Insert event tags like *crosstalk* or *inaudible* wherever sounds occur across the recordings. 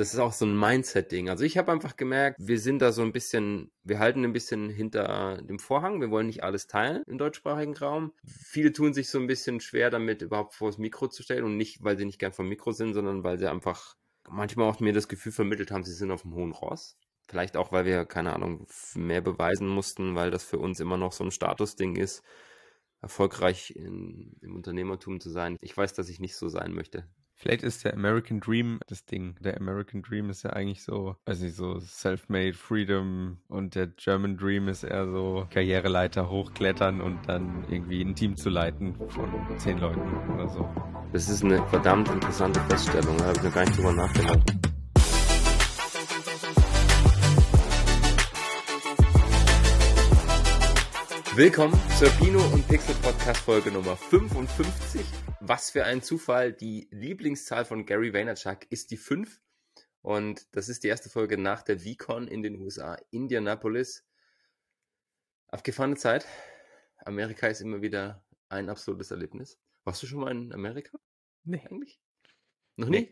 Das ist auch so ein Mindset-Ding. Also ich habe einfach gemerkt, wir sind da so ein bisschen, wir halten ein bisschen hinter dem Vorhang. Wir wollen nicht alles teilen im deutschsprachigen Raum. Viele tun sich so ein bisschen schwer damit, überhaupt vor das Mikro zu stellen und nicht, weil sie nicht gern vom Mikro sind, sondern weil sie einfach manchmal auch mir das Gefühl vermittelt haben, sie sind auf dem hohen Ross. Vielleicht auch, weil wir, keine Ahnung, mehr beweisen mussten, weil das für uns immer noch so ein Statusding ist, erfolgreich in, im Unternehmertum zu sein. Ich weiß, dass ich nicht so sein möchte. Vielleicht ist der American Dream das Ding. Der American Dream ist ja eigentlich so, weiß nicht, so Self-Made Freedom und der German Dream ist eher so Karriereleiter hochklettern und dann irgendwie ein Team zu leiten von zehn Leuten oder so. Das ist eine verdammt interessante Feststellung. Da habe ich noch gar nicht drüber nachgedacht. Willkommen zur Pino und Pixel Podcast Folge Nummer 55. Was für ein Zufall. Die Lieblingszahl von Gary Vaynerchuk ist die 5. Und das ist die erste Folge nach der VCon in den USA, Indianapolis. Abgefahrene Zeit. Amerika ist immer wieder ein absolutes Erlebnis. Warst du schon mal in Amerika? Nee. Eigentlich? Noch nie?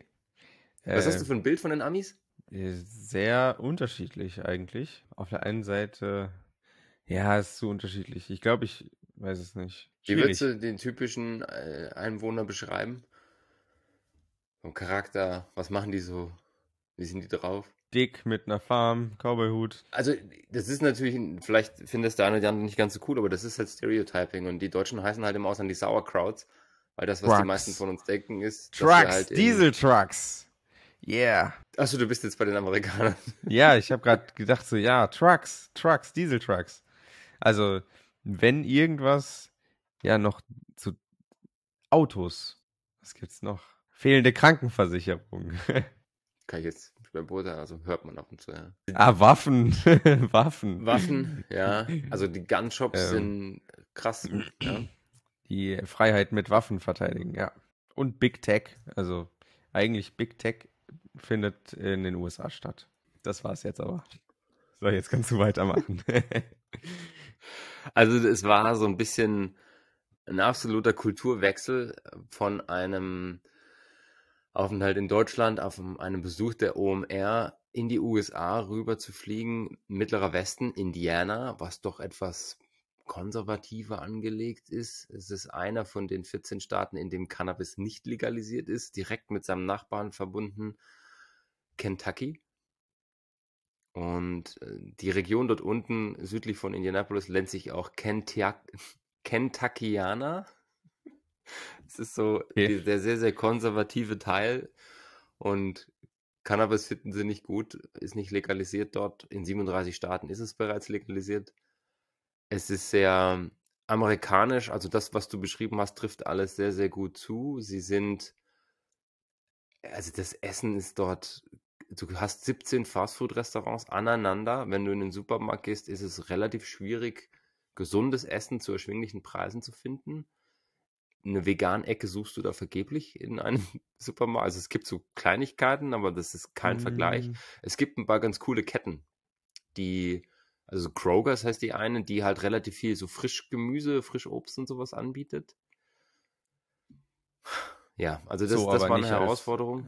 Nee. Was hast Äh, du für ein Bild von den Amis? Sehr unterschiedlich eigentlich. Auf der einen Seite, ja, ist so unterschiedlich. Ich glaube, ich weiß es nicht. Wie würdest du den typischen äh, Einwohner beschreiben? Vom Charakter, was machen die so? Wie sind die drauf? Dick mit einer Farm, Cowboyhut. Also, das ist natürlich, vielleicht findest der eine oder die andere nicht ganz so cool, aber das ist halt Stereotyping und die Deutschen heißen halt immer aus an die Sauerkrauts, weil das, was die Trucks. meisten von uns denken, ist, Trucks, halt in- Diesel Trucks. Yeah. Achso, du bist jetzt bei den Amerikanern. Ja, ich habe gerade gedacht so, ja, Trucks, Trucks, Diesel Trucks. Also, wenn irgendwas, ja, noch zu Autos. Was gibt's noch? Fehlende Krankenversicherung. *laughs* Kann ich jetzt mehr beurteilen, also hört man ab und zu, ja. ah, Waffen. *laughs* Waffen. Waffen, ja. *laughs* Also die Gunshops Ähm. sind krass, ja. Die Freiheit mit Waffen verteidigen, ja. Und Big Tech. Also, eigentlich Big Tech findet in den USA statt. Das war's jetzt aber. So, jetzt kannst du weitermachen. Also es war so ein bisschen ein absoluter Kulturwechsel von einem Aufenthalt in Deutschland auf einem Besuch der OMR in die USA rüber zu fliegen, Mittlerer Westen, Indiana, was doch etwas konservativer angelegt ist. Es ist einer von den 14 Staaten, in dem Cannabis nicht legalisiert ist, direkt mit seinem Nachbarn verbunden, Kentucky. Und äh, die Region dort unten südlich von Indianapolis nennt sich auch Kentia- *laughs* Kentuckiana. Es ist so Okay. der sehr, sehr konservative Teil. Und Cannabis finden sie nicht gut, ist nicht legalisiert dort. In 37 Staaten ist es bereits legalisiert. Es ist sehr amerikanisch, also das, was du beschrieben hast, trifft alles sehr, sehr gut zu. Sie sind, also das Essen ist dort, du hast 17 Fastfood-Restaurants aneinander. Wenn du in den Supermarkt gehst, ist es relativ schwierig, gesundes Essen zu erschwinglichen Preisen zu finden. Eine Vegan-Ecke suchst du da vergeblich in einem *laughs* Supermarkt. Also es gibt so Kleinigkeiten, aber das ist kein Vergleich. Mm, Es gibt ein paar ganz coole Ketten, die, also Kroger's heißt die eine, die halt relativ viel so Frischgemüse, Frischobst und sowas anbietet. Ja, also das, So, das war eine nicht als- Herausforderung.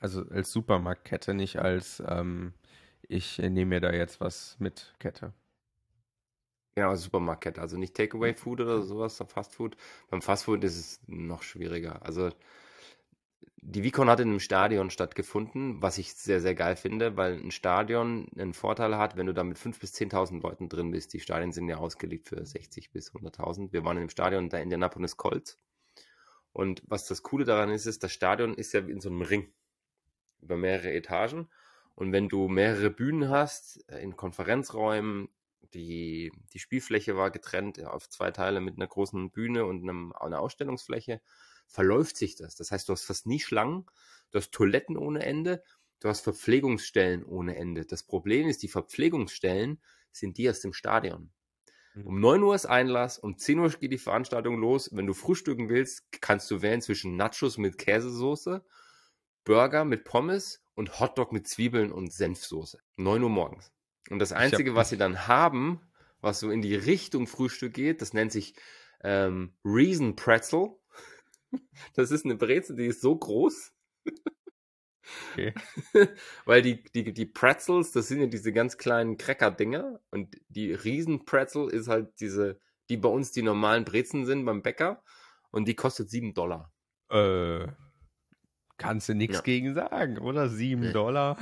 Also als Supermarktkette, nicht als ähm, ich nehme mir da jetzt was mit Kette. Genau, Supermarktkette, also nicht Takeaway-Food oder sowas, Fastfood. Beim Fastfood ist es noch schwieriger. Also die VCon hat in einem Stadion stattgefunden, was ich sehr, sehr geil finde, weil ein Stadion einen Vorteil hat, wenn du da mit 5.000 bis 10.000 Leuten drin bist. Die Stadien sind ja ausgelegt für 60 bis 100.000. Wir waren in dem Stadion der Indianapolis Colts. Und was das Coole daran ist, ist, das Stadion ist ja wie in so einem Ring über mehrere Etagen. Und wenn du mehrere Bühnen hast, äh, in Konferenzräumen, die, die Spielfläche war getrennt auf zwei Teile mit einer großen Bühne und einem, einer Ausstellungsfläche, verläuft sich das. Das heißt, du hast fast nie Schlangen, du hast Toiletten ohne Ende, du hast Verpflegungsstellen ohne Ende. Das Problem ist, die Verpflegungsstellen sind die aus dem Stadion. Um 9 Uhr ist Einlass, um 10 Uhr geht die Veranstaltung los. Wenn du frühstücken willst, kannst du wählen zwischen Nachos mit Käsesoße, Burger mit Pommes und Hotdog mit Zwiebeln und Senfsoße. 9 Uhr morgens. Und das Einzige, was sie dann haben, was so in die Richtung Frühstück geht, das nennt sich ähm, Reason Pretzel. *laughs* Das ist eine Brezel, die ist so groß. Okay. *laughs* Weil die, die, die Pretzels, das sind ja diese ganz kleinen Cracker-Dinger und die Riesen-Pretzel ist halt diese, die bei uns die normalen Brezen sind beim Bäcker und die kostet 7 Dollar. Äh, kannst du nichts ja. gegen sagen, oder? 7 nee. Dollar.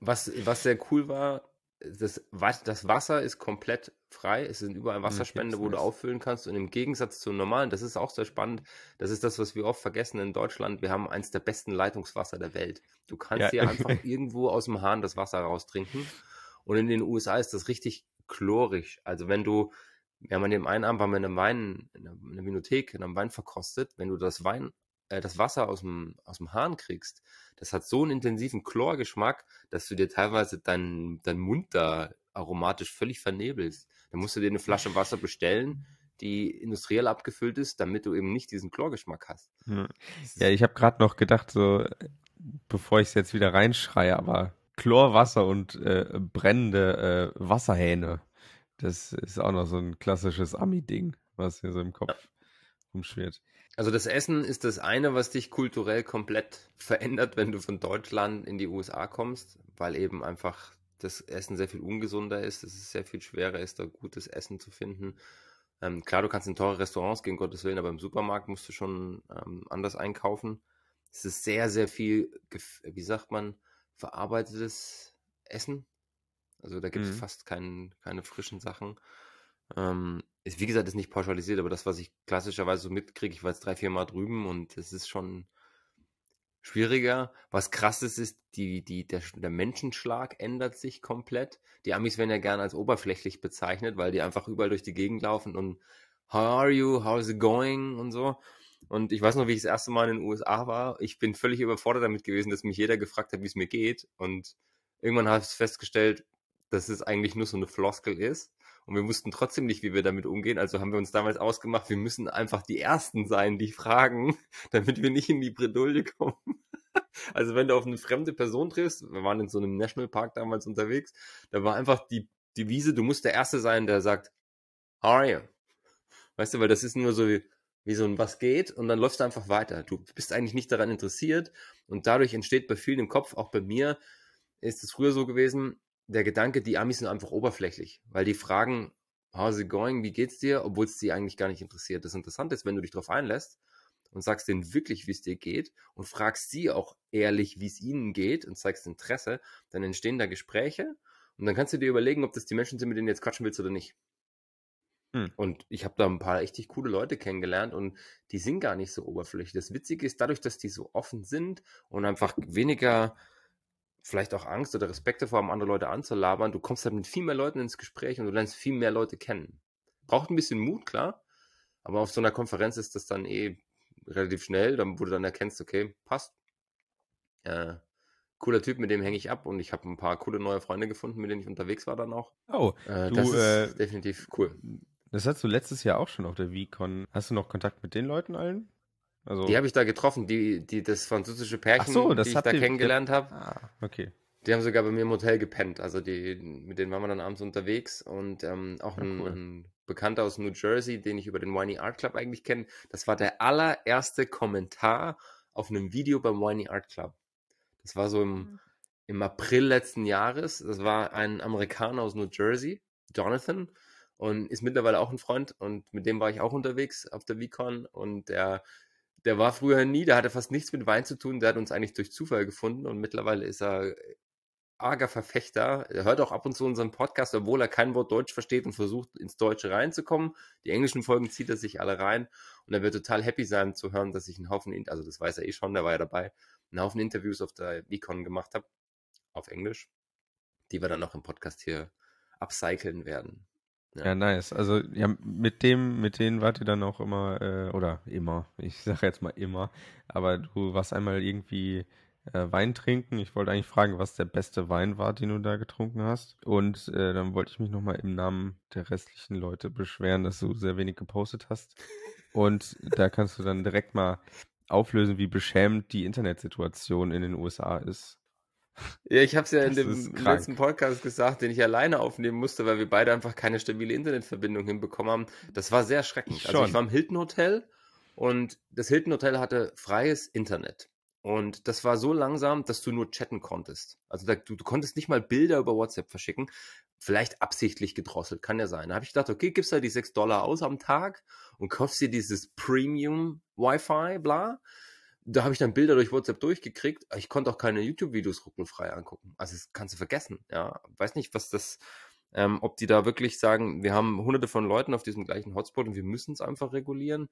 Was, was sehr cool war, das, das Wasser ist komplett frei. Es sind überall hm, Wasserspende, wo du auffüllen kannst. Und im Gegensatz zum normalen, das ist auch sehr spannend, das ist das, was wir oft vergessen in Deutschland. Wir haben eins der besten Leitungswasser der Welt. Du kannst ja. hier einfach *laughs* irgendwo aus dem Hahn das Wasser raustrinken. Und in den USA ist das richtig chlorisch. Also wenn du, wir haben an dem einen Abend waren wir in einem Wein, in einer Vinothek, in einem Wein verkostet, wenn du das Wein äh, das Wasser aus dem, aus dem Hahn kriegst, das hat so einen intensiven Chlorgeschmack, dass du dir teilweise deinen dein Mund da aromatisch völlig vernebelst. Dann musst du dir eine Flasche Wasser bestellen, die industriell abgefüllt ist, damit du eben nicht diesen Chlorgeschmack hast. Ja, ich habe gerade noch gedacht, so bevor ich es jetzt wieder reinschreie, aber Chlorwasser und äh, brennende äh, Wasserhähne, das ist auch noch so ein klassisches Ami-Ding, was hier so im Kopf ja. rumschwirrt. Also das Essen ist das eine, was dich kulturell komplett verändert, wenn du von Deutschland in die USA kommst, weil eben einfach das Essen sehr viel ungesunder ist. Es ist sehr viel schwerer ist, da gutes Essen zu finden. Ähm, klar, du kannst in teure Restaurants gehen, Gottes Willen, aber im Supermarkt musst du schon ähm, anders einkaufen. Es ist sehr, sehr viel, wie sagt man, verarbeitetes Essen. Also da gibt es mhm. fast kein, keine frischen Sachen. Ähm, ist, wie gesagt, ist nicht pauschalisiert, aber das, was ich klassischerweise so mitkriege, ich war jetzt drei, vier Mal drüben und es ist schon schwieriger. Was krass ist, ist, die, die, der, der Menschenschlag ändert sich komplett. Die Amis werden ja gern als oberflächlich bezeichnet, weil die einfach überall durch die Gegend laufen und How are you? How's it going? und so. Und ich weiß noch, wie ich das erste Mal in den USA war. Ich bin völlig überfordert damit gewesen, dass mich jeder gefragt hat, wie es mir geht. Und irgendwann habe ich festgestellt, dass es eigentlich nur so eine Floskel ist. Und wir wussten trotzdem nicht, wie wir damit umgehen. Also haben wir uns damals ausgemacht, wir müssen einfach die Ersten sein, die fragen, *laughs* damit wir nicht in die Bredouille kommen. *laughs* Also wenn du auf eine fremde Person triffst, wir waren in so einem Nationalpark damals unterwegs, da war einfach die, Wiese, du musst der Erste sein, der sagt, how are you? Weißt du, weil das ist nur so wie, wie so ein Was geht und dann läufst du einfach weiter. Du bist eigentlich nicht daran interessiert und dadurch entsteht bei vielen im Kopf, auch bei mir, ist es früher so gewesen, der Gedanke, die Amis sind einfach oberflächlich, weil die fragen, how's it going, wie geht's dir, obwohl es sie eigentlich gar nicht interessiert. Das Interessante ist, wenn du dich darauf einlässt und sagst denen wirklich, wie es dir geht und fragst sie auch ehrlich, wie es ihnen geht und zeigst Interesse, dann entstehen da Gespräche und dann kannst du dir überlegen, ob das die Menschen sind, mit denen du jetzt quatschen willst oder nicht. Hm. Und ich habe da ein paar richtig coole Leute kennengelernt und die sind gar nicht so oberflächlich. Das Witzige ist, dadurch, dass die so offen sind und einfach weniger vielleicht auch Angst oder Respekt davor haben, andere Leute anzulabern. Du kommst halt mit viel mehr Leuten ins Gespräch und du lernst viel mehr Leute kennen. Braucht ein bisschen Mut, klar. Aber auf so einer Konferenz ist das dann eh relativ schnell, dann, wo du dann erkennst, okay, passt. Äh, cooler Typ, mit dem hänge ich ab und ich habe ein paar coole neue Freunde gefunden, mit denen ich unterwegs war dann auch. Oh, äh, du, das ist äh, definitiv cool. Das hast du letztes Jahr auch schon auf der VCon. Hast du noch Kontakt mit den Leuten allen? Also, die habe ich da getroffen, die, die das französische Pärchen, so, die ich da die, kennengelernt habe. Ah, okay. Die haben sogar bei mir im Hotel gepennt. Also die, mit denen waren wir dann abends unterwegs und ähm, auch ein, cool. ein, Bekannter aus New Jersey, den ich über den Winey Art Club eigentlich kenne. Das war der allererste Kommentar auf einem Video beim Winey Art Club. Das war so im, mhm. im April letzten Jahres. Das war ein Amerikaner aus New Jersey, Jonathan, und ist mittlerweile auch ein Freund und mit dem war ich auch unterwegs auf der VCon und der der war früher nie, der hatte fast nichts mit Wein zu tun, der hat uns eigentlich durch Zufall gefunden und mittlerweile ist er arger Verfechter. Er hört auch ab und zu unseren Podcast, obwohl er kein Wort Deutsch versteht und versucht ins Deutsche reinzukommen. Die englischen Folgen zieht er sich alle rein und er wird total happy sein zu hören, dass ich einen Haufen, also das weiß er eh schon, der war ja dabei, einen Haufen Interviews auf der Econ gemacht habe, auf Englisch, die wir dann auch im Podcast hier upcyclen werden. Ja. ja, nice. Also ja, mit dem, mit denen wart ihr dann auch immer, äh, oder immer, *laughs* ich sage jetzt mal immer, aber du warst einmal irgendwie äh, Wein trinken. Ich wollte eigentlich fragen, was der beste Wein war, den du da getrunken hast. Und äh, dann wollte ich mich nochmal im Namen der restlichen Leute beschweren, dass du sehr wenig gepostet hast. Und da kannst du dann direkt mal auflösen, wie beschämend die Internetsituation in den USA ist. Ja, ich habe es ja das in dem letzten Podcast gesagt, den ich alleine aufnehmen musste, weil wir beide einfach keine stabile Internetverbindung hinbekommen haben. Das war sehr schreckend. Ich also ich war im Hilton Hotel und das Hilton Hotel hatte freies Internet. Und das war so langsam, dass du nur chatten konntest. Also da, du, du konntest nicht mal Bilder über WhatsApp verschicken. Vielleicht absichtlich gedrosselt, kann ja sein. Da habe ich gedacht, okay, gibst da die 6 Dollar aus am Tag und kaufst dir dieses Premium Wi-Fi, bla. Da habe ich dann Bilder durch WhatsApp durchgekriegt. Ich konnte auch keine YouTube-Videos ruckelfrei angucken. Also das kannst du vergessen. Ja, weiß nicht, was das, ähm, ob die da wirklich sagen, wir haben hunderte von Leuten auf diesem gleichen Hotspot und wir müssen es einfach regulieren.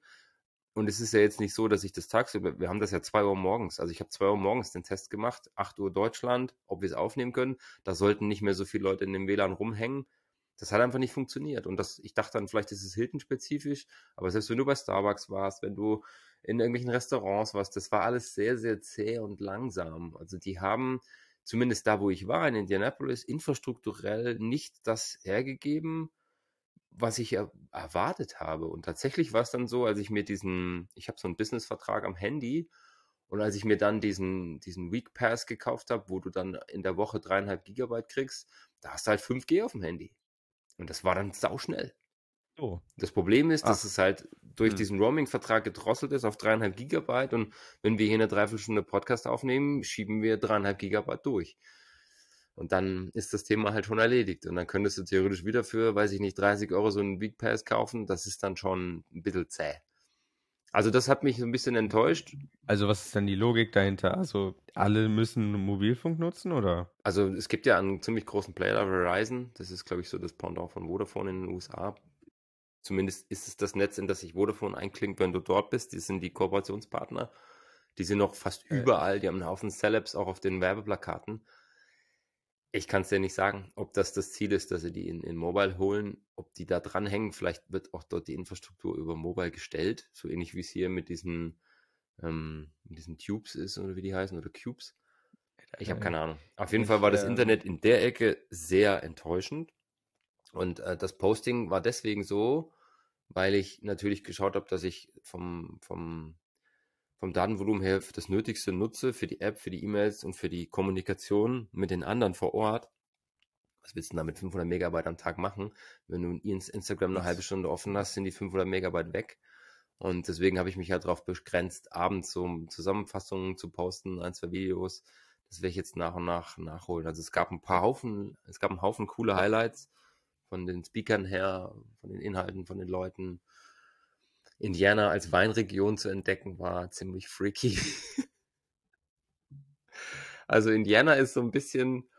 Und es ist ja jetzt nicht so, dass ich das tagsüber, wir haben das ja zwei Uhr morgens, also ich habe zwei Uhr morgens den Test gemacht, acht Uhr Deutschland, ob wir es aufnehmen können. Da sollten nicht mehr so viele Leute in dem WLAN rumhängen. Das hat einfach nicht funktioniert. Und das, ich dachte dann, vielleicht ist es Hilton-spezifisch, aber selbst wenn du bei Starbucks warst, wenn du in irgendwelchen Restaurants warst, das war alles sehr, sehr zäh und langsam. Also die haben, zumindest da, wo ich war, in Indianapolis, infrastrukturell nicht das hergegeben, was ich er erwartet habe. Und tatsächlich war es dann so, als ich mir diesen, ich habe so einen Businessvertrag am Handy und als ich mir dann diesen, diesen Week Pass gekauft habe, wo du dann in der Woche dreieinhalb Gigabyte kriegst, da hast du halt 5G auf dem Handy. Und das war dann sauschnell. Oh. Das Problem ist, dass Ach. es halt durch hm. diesen Roaming-Vertrag gedrosselt ist auf dreieinhalb Gigabyte und wenn wir hier eine Dreiviertelstunde Podcast aufnehmen, schieben wir dreieinhalb Gigabyte durch. Und dann ist das Thema halt schon erledigt. Und dann könntest du theoretisch wieder für, weiß ich nicht, 30 Euro so einen Big Pass kaufen. Das ist dann schon ein bisschen zäh. Also das hat mich so ein bisschen enttäuscht. Also was ist denn die Logik dahinter? Also alle müssen Mobilfunk nutzen oder? Also es gibt ja einen ziemlich großen Player, Verizon. Das ist, glaube ich, so das Pendant von Vodafone in den USA. Zumindest ist es das Netz, in das sich Vodafone einklingt, wenn du dort bist. Die sind die Kooperationspartner. Die sind noch fast äh. überall. Die haben einen Haufen Celebs auch auf den Werbeplakaten. Ich kann es dir nicht sagen, ob das das Ziel ist, dass sie die in, in Mobile holen, ob die da dranhängen. Vielleicht wird auch dort die Infrastruktur über Mobile gestellt, so ähnlich wie es hier mit diesen, ähm, mit diesen Tubes ist oder wie die heißen oder Cubes. Ich habe keine Ahnung. Auf jeden ich, Fall war das äh, Internet in der Ecke sehr enttäuschend. Und äh, das Posting war deswegen so, weil ich natürlich geschaut habe, dass ich vom, vom vom Datenvolumen her das Nötigste nutze für die App, für die E-Mails und für die Kommunikation mit den anderen vor Ort. Was willst du da mit 500 Megabyte am Tag machen? Wenn du Instagram eine halbe Stunde offen hast, sind die 500 Megabyte weg. Und deswegen habe ich mich halt darauf begrenzt, abends so Zusammenfassungen zu posten, ein, zwei Videos. Das werde ich jetzt nach und nach nachholen. Also es gab ein paar Haufen, es gab einen Haufen coole Highlights von den Speakern her, von den Inhalten, von den Leuten. Indiana als Weinregion zu entdecken, war ziemlich freaky. *laughs* also Indiana ist so ein bisschen,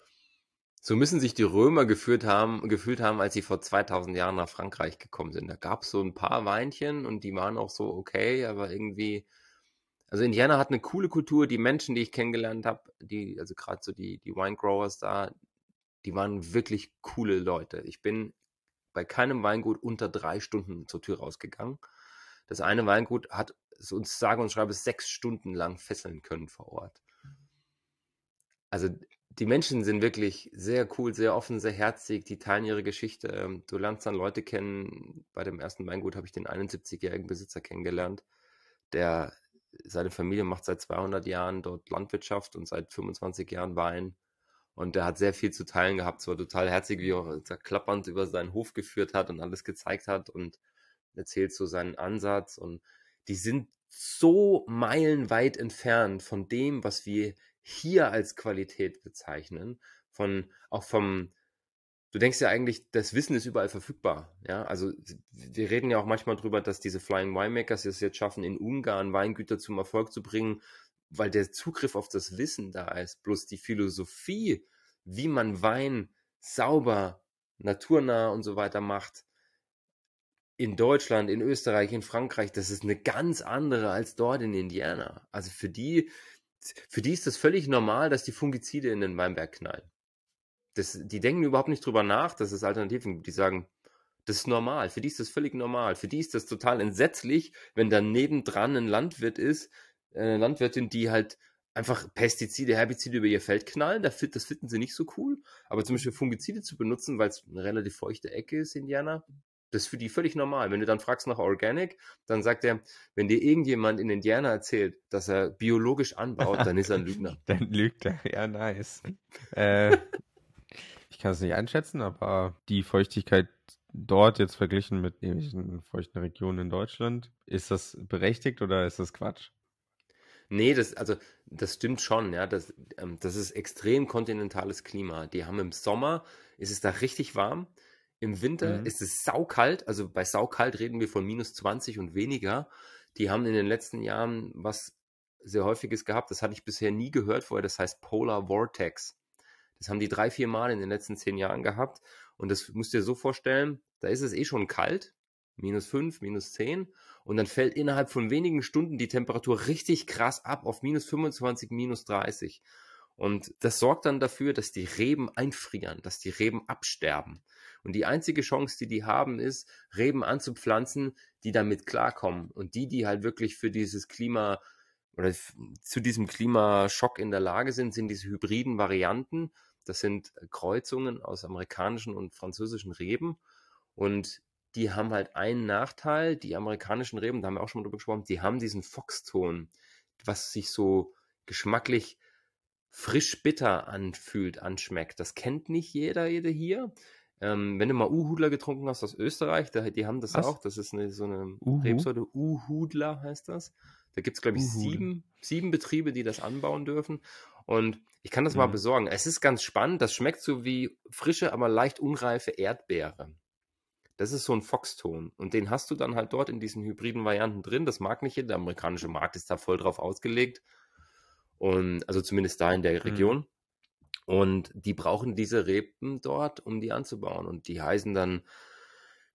so müssen sich die Römer gefühlt haben, gefühlt haben, als sie vor 2000 Jahren nach Frankreich gekommen sind. Da gab es so ein paar Weinchen und die waren auch so okay, aber irgendwie, also Indiana hat eine coole Kultur. Die Menschen, die ich kennengelernt habe, die, also gerade so die, die Winegrowers da, die waren wirklich coole Leute. Ich bin bei keinem Weingut unter drei Stunden zur Tür rausgegangen. Das eine Weingut hat uns sage und schreibe sechs Stunden lang fesseln können vor Ort. Also die Menschen sind wirklich sehr cool, sehr offen, sehr herzig, die teilen ihre Geschichte. Ähm, du lernst dann Leute kennen. Bei dem ersten Weingut habe ich den 71-jährigen Besitzer kennengelernt, der seine Familie macht seit 200 Jahren dort Landwirtschaft und seit 25 Jahren Wein. Und der hat sehr viel zu teilen gehabt. Es war total herzig, wie er klappernd über seinen Hof geführt hat und alles gezeigt hat. Und erzählt so seinen Ansatz und die sind so meilenweit entfernt von dem, was wir hier als Qualität bezeichnen, von auch vom Du denkst ja eigentlich, das Wissen ist überall verfügbar. Ja, also wir reden ja auch manchmal drüber, dass diese Flying Winemakers es jetzt schaffen, in Ungarn Weingüter zum Erfolg zu bringen, weil der Zugriff auf das Wissen da ist. Bloß die Philosophie, wie man Wein sauber, naturnah und so weiter macht, in Deutschland, in Österreich, in Frankreich, das ist eine ganz andere als dort in Indiana. Also für die, für die ist das völlig normal, dass die Fungizide in den Weinberg knallen. Das, die denken überhaupt nicht drüber nach, dass es Alternativen gibt. Die sagen, das ist normal. Für die ist das völlig normal. Für die ist das total entsetzlich, wenn da nebendran ein Landwirt ist, eine Landwirtin, die halt einfach Pestizide, Herbizide über ihr Feld knallen. Das finden sie nicht so cool. Aber zum Beispiel Fungizide zu benutzen, weil es eine relativ feuchte Ecke ist, Indiana, das ist für die völlig normal. Wenn du dann fragst nach Organic, dann sagt er, wenn dir irgendjemand in Indiana erzählt, dass er biologisch anbaut, dann ist er ein Lügner. *laughs* dann lügt er. Ja, nice. *laughs* äh, ich kann es nicht einschätzen, aber die Feuchtigkeit dort jetzt verglichen mit irgendwelchen feuchten Regionen in Deutschland, ist das berechtigt oder ist das Quatsch? Nee, das, also, das stimmt schon, ja. Das, ähm, das ist extrem kontinentales Klima. Die haben im Sommer, ist es da richtig warm. Im Winter Mhm. ist es saukalt. Also bei saukalt reden wir von minus 20 und weniger. Die haben in den letzten Jahren was sehr häufiges gehabt. Das hatte ich bisher nie gehört vorher. Das heißt Polar Vortex. Das haben die drei, vier Mal in den letzten zehn Jahren gehabt. Und das musst du dir so vorstellen, da ist es eh schon kalt. Minus 5, minus 10. Und dann fällt innerhalb von wenigen Stunden die Temperatur richtig krass ab auf minus 25, minus 30. Und das sorgt dann dafür, dass die Reben einfrieren, dass die Reben absterben. Und die einzige Chance, die die haben, ist, Reben anzupflanzen, die damit klarkommen. Und die, die halt wirklich für dieses Klima oder zu diesem Klimaschock in der Lage sind, sind diese hybriden Varianten. Das sind Kreuzungen aus amerikanischen und französischen Reben. Und die haben halt einen Nachteil. Die amerikanischen Reben, da haben wir auch schon mal drüber gesprochen, die haben diesen Foxton, was sich so geschmacklich frisch bitter anfühlt, anschmeckt. Das kennt nicht jeder, jede hier. Ähm, wenn du mal Uhudler getrunken hast aus Österreich, da, die haben das Was? auch. Das ist eine, so eine Uhu? Rebsorte. Uhudler heißt das. Da gibt es, glaube ich, sieben, sieben Betriebe, die das anbauen dürfen. Und ich kann das mal Mhm. besorgen. Es ist ganz spannend. Das schmeckt so wie frische, aber leicht unreife Erdbeere. Das ist so ein Foxton. Und den hast du dann halt dort in diesen hybriden Varianten drin. Das mag nicht jeder. Der amerikanische Markt ist da voll drauf ausgelegt. Und also zumindest da in der Region. Und die brauchen diese Reben dort, um die anzubauen. Und die heißen dann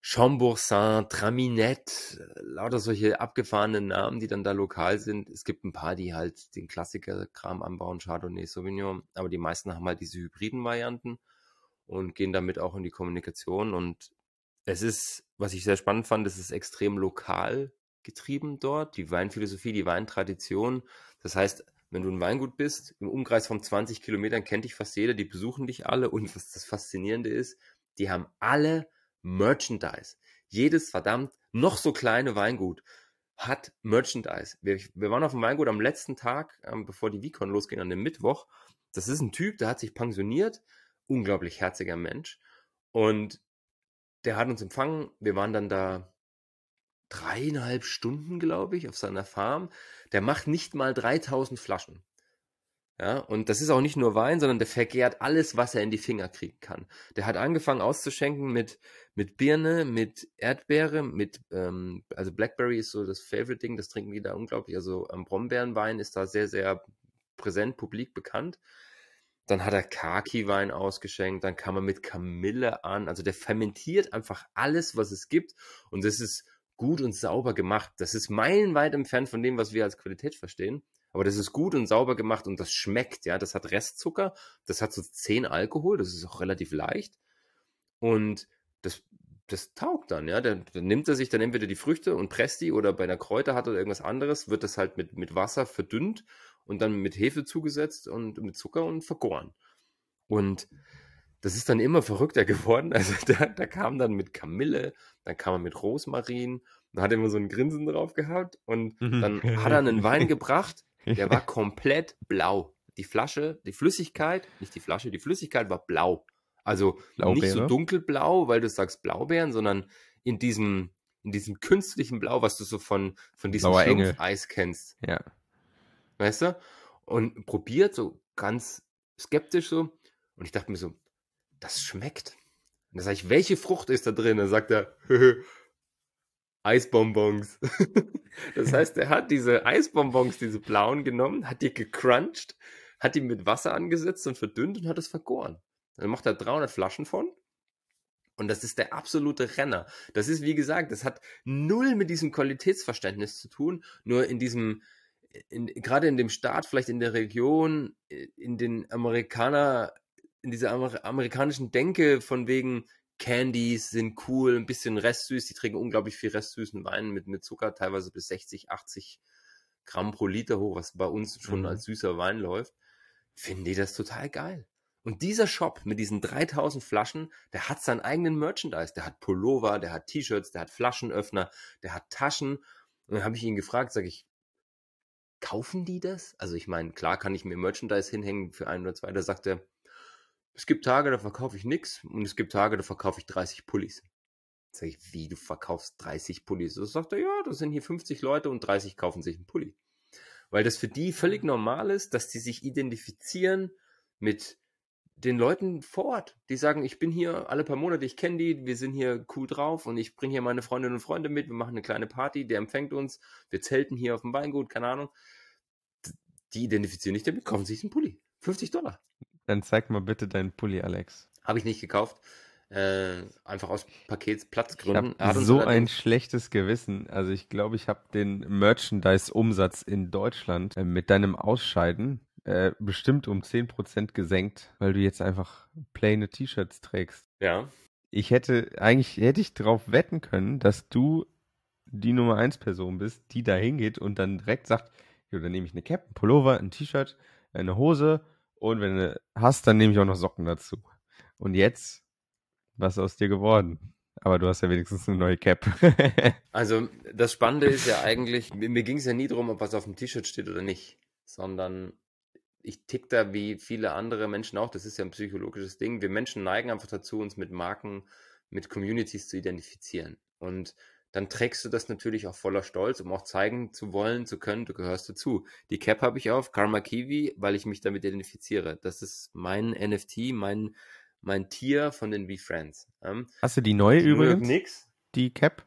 Chamboursin, Traminette, lauter solche abgefahrenen Namen, die dann da lokal sind. Es gibt ein paar, die halt den Klassiker-Kram anbauen, Chardonnay, Sauvignon, aber die meisten haben halt diese hybriden Varianten und gehen damit auch in die Kommunikation. Und es ist, was ich sehr spannend fand, es ist extrem lokal getrieben dort, die Weinphilosophie, die Weintradition. Das heißt, wenn du ein Weingut bist, im Umkreis von 20 Kilometern kennt dich fast jeder, die besuchen dich alle und was das Faszinierende ist, die haben alle Merchandise. Jedes verdammt noch so kleine Weingut hat Merchandise. Wir, wir waren auf dem Weingut am letzten Tag, ähm, bevor die Vicon losging, an dem Mittwoch. Das ist ein Typ, der hat sich pensioniert, unglaublich herziger Mensch und der hat uns empfangen. Wir waren dann da dreieinhalb Stunden, glaube ich, auf seiner Farm. Der macht nicht mal 3000 Flaschen. Ja, und das ist auch nicht nur Wein, sondern der vergärt alles, was er in die Finger kriegen kann. Der hat angefangen auszuschenken mit, mit Birne, mit Erdbeere, mit, ähm, also Blackberry ist so das Favorite-Ding, das trinken die da unglaublich. Also ähm, Brombeerenwein ist da sehr, sehr präsent, publik bekannt. Dann hat er Kaki-Wein ausgeschenkt, dann kam er mit Kamille an. Also der fermentiert einfach alles, was es gibt. Und das ist gut und sauber gemacht. Das ist meilenweit entfernt von dem, was wir als Qualität verstehen. Aber das ist gut und sauber gemacht und das schmeckt, ja. Das hat Restzucker, das hat so 10 Alkohol, das ist auch relativ leicht. Und das, das taugt dann, ja. Dann, dann nimmt er sich dann entweder die Früchte und presst die oder bei einer Kräuterhaut oder irgendwas anderes, wird das halt mit, mit Wasser verdünnt und dann mit Hefe zugesetzt und mit Zucker und vergoren. Und das ist dann immer verrückter *laughs* geworden. Also da, da kam dann mit Kamille, dann kam er mit Rosmarin, dann hat er immer so ein Grinsen drauf gehabt und Mhm. dann hat er einen Wein *laughs* gebracht, der war komplett blau. Die Flasche, die Flüssigkeit, nicht die Flasche, die Flüssigkeit war blau. Also nicht so Blaubeere? dunkelblau, weil du sagst Blaubeeren, sondern in diesem, in diesem künstlichen Blau, was du so von, von diesem. Schlumpfeis kennst. Ja. Weißt du? Und probiert so ganz skeptisch so. Und ich dachte mir so, das schmeckt. Und da sage ich, welche Frucht ist da drin? Dann sagt er, *laughs* Eisbonbons. *laughs* das heißt, er hat diese Eisbonbons, diese blauen genommen, hat die gecrunched, hat die mit Wasser angesetzt und verdünnt und hat es vergoren. Dann macht er 300 Flaschen von. Und das ist der absolute Renner. Das ist, wie gesagt, das hat null mit diesem Qualitätsverständnis zu tun, nur in diesem, in, gerade in dem Staat, vielleicht in der Region, in den Amerikaner, in dieser Amer amerikanischen Denke von wegen Candies sind cool, ein bisschen restsüß, die trinken unglaublich viel restsüßen Wein mit, mit Zucker, teilweise bis 60, 80 Gramm pro Liter hoch, was bei uns schon Mhm. als süßer Wein läuft, finden die das total geil. Und dieser Shop mit diesen 3000 Flaschen, der hat seinen eigenen Merchandise. Der hat Pullover, der hat T-Shirts, der hat Flaschenöffner, der hat Taschen. Und dann habe ich ihn gefragt, sage ich, kaufen die das? Also ich meine, klar kann ich mir Merchandise hinhängen für ein oder zwei. Da sagt er, es gibt Tage, da verkaufe ich nix und es gibt Tage, da verkaufe ich 30 Pullis. Sag ich, wie, du verkaufst 30 Pullis? So sagt er, ja, das sind hier 50 Leute und 30 kaufen sich einen Pulli. weil das für die völlig normal ist, dass die sich identifizieren mit den Leuten vor Ort, die sagen, ich bin hier alle paar Monate, ich kenne die, wir sind hier cool drauf und ich bringe hier meine Freundinnen und Freunde mit, wir machen eine kleine Party, der empfängt uns, wir zelten hier auf dem Weingut, keine Ahnung. Die identifizieren nicht damit, kaufen sich einen Pulli. 50 Dollar. Dann zeig mal bitte deinen Pulli, Alex. Habe ich nicht gekauft. Äh, einfach aus Paketsplatzgründen. Ich so ein schlechtes Gewissen. Also ich glaube, ich habe den Merchandise-Umsatz in Deutschland äh, mit deinem Ausscheiden äh, bestimmt um 10% gesenkt, weil du jetzt einfach plaine T-Shirts trägst. Ja. Ich hätte, eigentlich hätte ich darauf wetten können, dass du die Nummer 1 Person bist, die da hingeht und dann direkt sagt, jo, dann nehme ich eine Cap, ein Pullover, ein T-Shirt, eine Hose und wenn du hast, dann nehme ich auch noch Socken dazu. Und jetzt, was ist aus dir geworden? Aber du hast ja wenigstens eine neue Cap. *laughs* also das Spannende ist ja eigentlich, mir, mir ging es ja nie darum, ob was auf dem T-Shirt steht oder nicht, sondern ich tick da wie viele andere Menschen auch. Das ist ja ein psychologisches Ding. Wir Menschen neigen einfach dazu, uns mit Marken, mit Communities zu identifizieren. Und dann trägst du das natürlich auch voller Stolz, um auch zeigen zu wollen, zu können, du gehörst dazu. Die Cap habe ich auf, Karma Kiwi, weil ich mich damit identifiziere. Das ist mein NFT, mein, mein Tier von den V-Friends. Ähm, Hast du die neue die übrigens? Nix. Die Cap?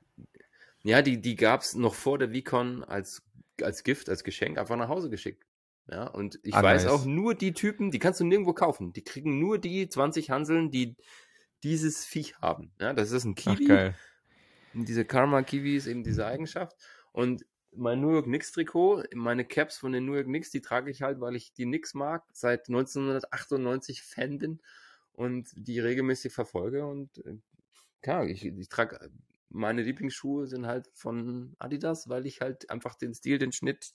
Ja, die, die gab es noch vor der VCon als, als Gift, als Geschenk einfach nach Hause geschickt. Ja, und ich ah, weiß nice. auch nur die Typen, die kannst du nirgendwo kaufen. Die kriegen nur die 20 Hanseln, die dieses Viech haben. Ja, das ist ein Kiwi. Ach, geil. Und diese Karma Kiwi ist eben diese Eigenschaft. Und mein New York Knicks Trikot, meine Caps von den New York Knicks, die trage ich halt, weil ich die Knicks mag, seit 1998 Fan bin und die regelmäßig verfolge. Und äh, klar, ich, ich trage meine Lieblingsschuhe sind halt von Adidas, weil ich halt einfach den Stil, den Schnitt,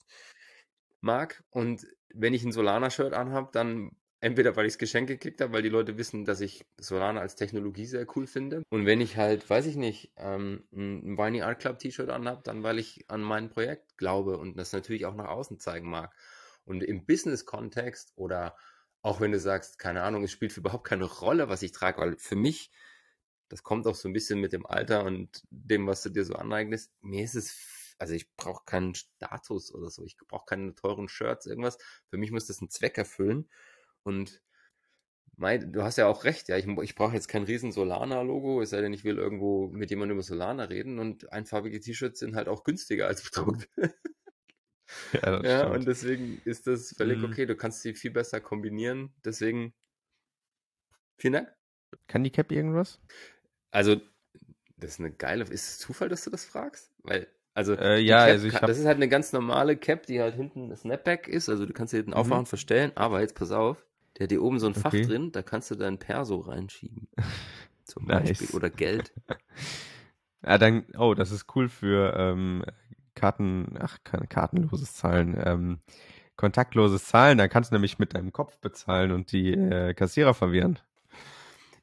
mag. Und wenn ich ein Solana-Shirt anhabe, dann entweder weil ich es geschenkt gekriegt habe, weil die Leute wissen, dass ich Solana als Technologie sehr cool finde. Und wenn ich halt, weiß ich nicht, ähm, ein Viney Art Club T-Shirt anhabe, dann weil ich an mein Projekt glaube und das natürlich auch nach außen zeigen mag. Und im Business-Kontext oder auch wenn du sagst, keine Ahnung, es spielt überhaupt keine Rolle, was ich trage, weil für mich, das kommt auch so ein bisschen mit dem Alter und dem, was du dir so aneignest, mir ist es also ich brauche keinen Status oder so, ich brauche keine teuren Shirts, irgendwas. Für mich muss das einen Zweck erfüllen. Und mein, du hast ja auch recht, ja, ich, ich brauche jetzt kein riesen Solana-Logo, es sei denn, ich will irgendwo mit jemandem über Solana reden und einfarbige T-Shirts sind halt auch günstiger als *laughs* bedruckt. ja, ja und deswegen ist das völlig mhm. okay, du kannst sie viel besser kombinieren, deswegen vielen Dank. Kann die Cap irgendwas? Also, das ist eine geile, ist es Zufall, dass du das fragst? Weil also, äh, ja, also ich hab... das ist halt eine ganz normale Cap, die halt hinten ein Snapback ist. Also du kannst sie hinten mhm. aufmachen, verstellen, aber jetzt pass auf, der hat hier oben so ein Fach okay. drin, da kannst du dein Perso reinschieben. *laughs* Zum nice. Beispiel. Oder Geld. *laughs* ja, dann, oh, das ist cool für ähm, Karten, ach, keine kartenloses Zahlen, ähm, kontaktloses Zahlen. Da kannst du nämlich mit deinem Kopf bezahlen und die äh, Kassierer verwirren.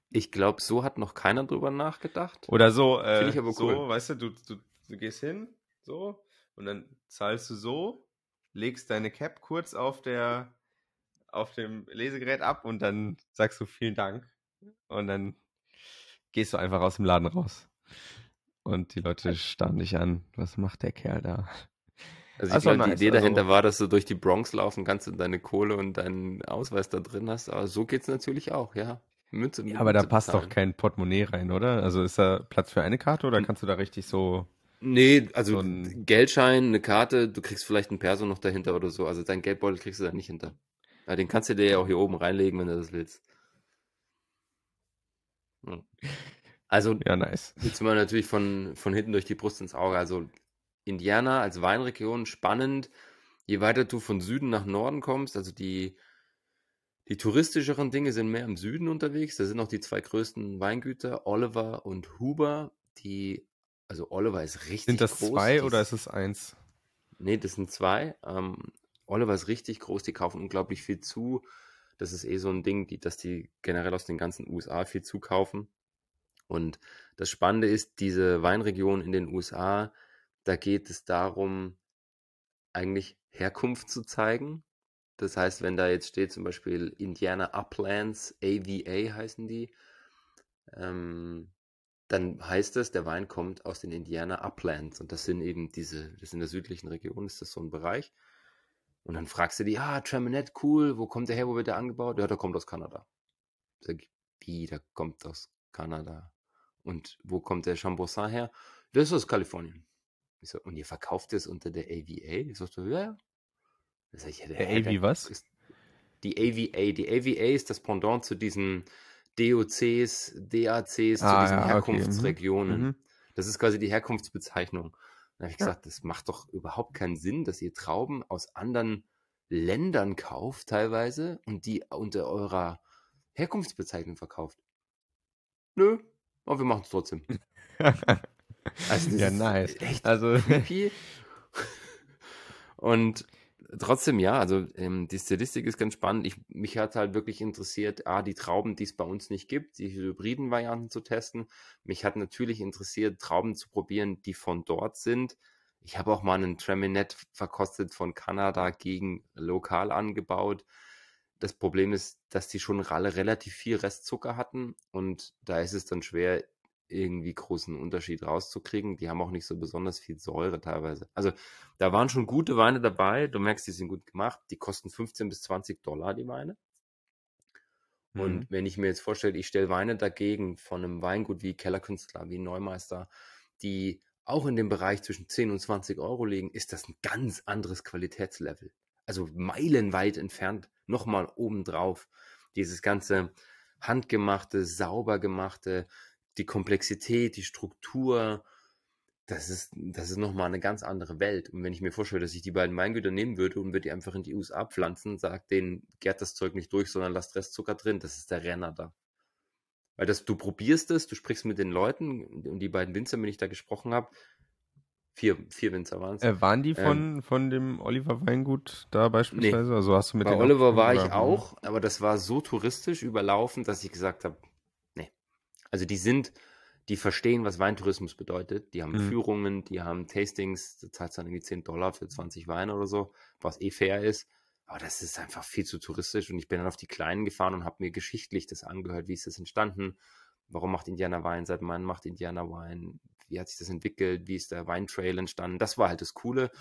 Ich glaube, so hat noch keiner drüber nachgedacht. Oder so, äh, Finde ich aber cool. so, weißt du, du, du, du gehst hin, so, und dann zahlst du so, legst deine Cap kurz auf der, auf dem Lesegerät ab und dann sagst du vielen Dank. Und dann gehst du einfach aus dem Laden raus. Und die Leute starren dich an. Was macht der Kerl da? Also, also glaube, nice. die Idee dahinter also, war, dass du durch die Bronx laufen kannst und deine Kohle und deinen Ausweis da drin hast. Aber so geht es natürlich auch, ja. Münze, ja, aber da passt bezahlen. doch kein Portemonnaie rein, oder? Also ist da Platz für eine Karte oder kannst du da richtig so Nee, also so ein Geldschein, eine Karte, du kriegst vielleicht ein Perso noch dahinter oder so. Also dein Geldbeutel kriegst du da nicht hinter. Ja, den kannst du dir ja auch hier oben reinlegen, wenn du das willst. Also, ja, nice. Jetzt wir natürlich von, von hinten durch die Brust ins Auge. Also, Indiana als Weinregion spannend. Je weiter du von Süden nach Norden kommst, also die, die touristischeren Dinge sind mehr im Süden unterwegs. Da sind noch die zwei größten Weingüter, Oliver und Huber, die also Oliver ist richtig groß. Sind das groß. zwei oder ist es eins? Nee, das sind zwei. Ähm, Oliver ist richtig groß, die kaufen unglaublich viel zu. Das ist eh so ein Ding, die, dass die generell aus den ganzen USA viel zukaufen. Und das Spannende ist, diese Weinregion in den USA, da geht es darum, eigentlich Herkunft zu zeigen. Das heißt, wenn da jetzt steht zum Beispiel Indiana Uplands, AVA heißen die, ähm, dann heißt es, der Wein kommt aus den Indiana Uplands und das sind eben diese, das in der südlichen Region ist das so ein Bereich. Und dann fragst du die, ah, Traminette, cool, wo kommt der her, wo wird der angebaut? Ja, der kommt aus Kanada. Sag ich, wie, der kommt aus Kanada? Und wo kommt der Chamboursin her? Das ist aus Kalifornien. Ich so, und ihr verkauft es unter der AVA? Ich so, ja, ja. Sag ich, ja, der, der AV was? Ist die AVA. Die AVA ist das Pendant zu diesen DOCs, DACs, ah, zu diesen ja, Herkunftsregionen. Okay. Mhm. Das ist quasi die Herkunftsbezeichnung. Da habe ich gesagt, das macht doch überhaupt keinen Sinn, dass ihr Trauben aus anderen Ländern kauft teilweise und die unter eurer Herkunftsbezeichnung verkauft. Nö, aber wir machen es trotzdem. *laughs* also ja, nice. Echt also creepy. *laughs* und trotzdem ja, also ähm, die Stilistik ist ganz spannend. Ich, mich hat halt wirklich interessiert, ah, die Trauben, die es bei uns nicht gibt, die hybriden Varianten zu testen. Mich hat natürlich interessiert, Trauben zu probieren, die von dort sind. Ich habe auch mal einen Treminet verkostet von Kanada gegen lokal angebaut. Das Problem ist, dass die schon alle relativ viel Restzucker hatten und da ist es dann schwer, irgendwie großen Unterschied rauszukriegen. Die haben auch nicht so besonders viel Säure teilweise. Also da waren schon gute Weine dabei. Du merkst, die sind gut gemacht. Die kosten 15 bis 20 Dollar, die Weine. Mhm. Und wenn ich mir jetzt vorstelle, ich stelle Weine dagegen von einem Weingut wie Kellerkünstler, wie Neumeister, die auch in dem Bereich zwischen 10 und 20 Euro liegen, ist das ein ganz anderes Qualitätslevel. Also meilenweit entfernt, nochmal obendrauf. Dieses ganze handgemachte, sauber gemachte, die Komplexität, die Struktur, das ist, das ist nochmal eine ganz andere Welt. Und wenn ich mir vorstelle, dass ich die beiden Weingüter nehmen würde und würde die einfach in die USA pflanzen, sagt denen, gärt das Zeug nicht durch, sondern lasst Restzucker drin, das ist der Renner da. Weil das, du probierst es, du sprichst mit den Leuten und die beiden Winzer, mit denen ich da gesprochen habe, vier, vier Winzer waren es. Äh, waren die von, ähm, von dem Oliver Weingut da beispielsweise? Nee. Also hast du mit Bei Oliver war ich auch, aber das war so touristisch überlaufen, dass ich gesagt habe, also die sind, die verstehen, was Weintourismus bedeutet. Die haben mhm. Führungen, die haben Tastings, da zahlt dann irgendwie 10 Dollar für 20 Weine oder so, was eh fair ist. Aber das ist einfach viel zu touristisch und ich bin dann auf die Kleinen gefahren und habe mir geschichtlich das angehört, wie ist das entstanden, warum macht Indiana Wein, seit wann macht Indiana Wein, wie hat sich das entwickelt, wie ist der Weintrail entstanden. Das war halt das Coole.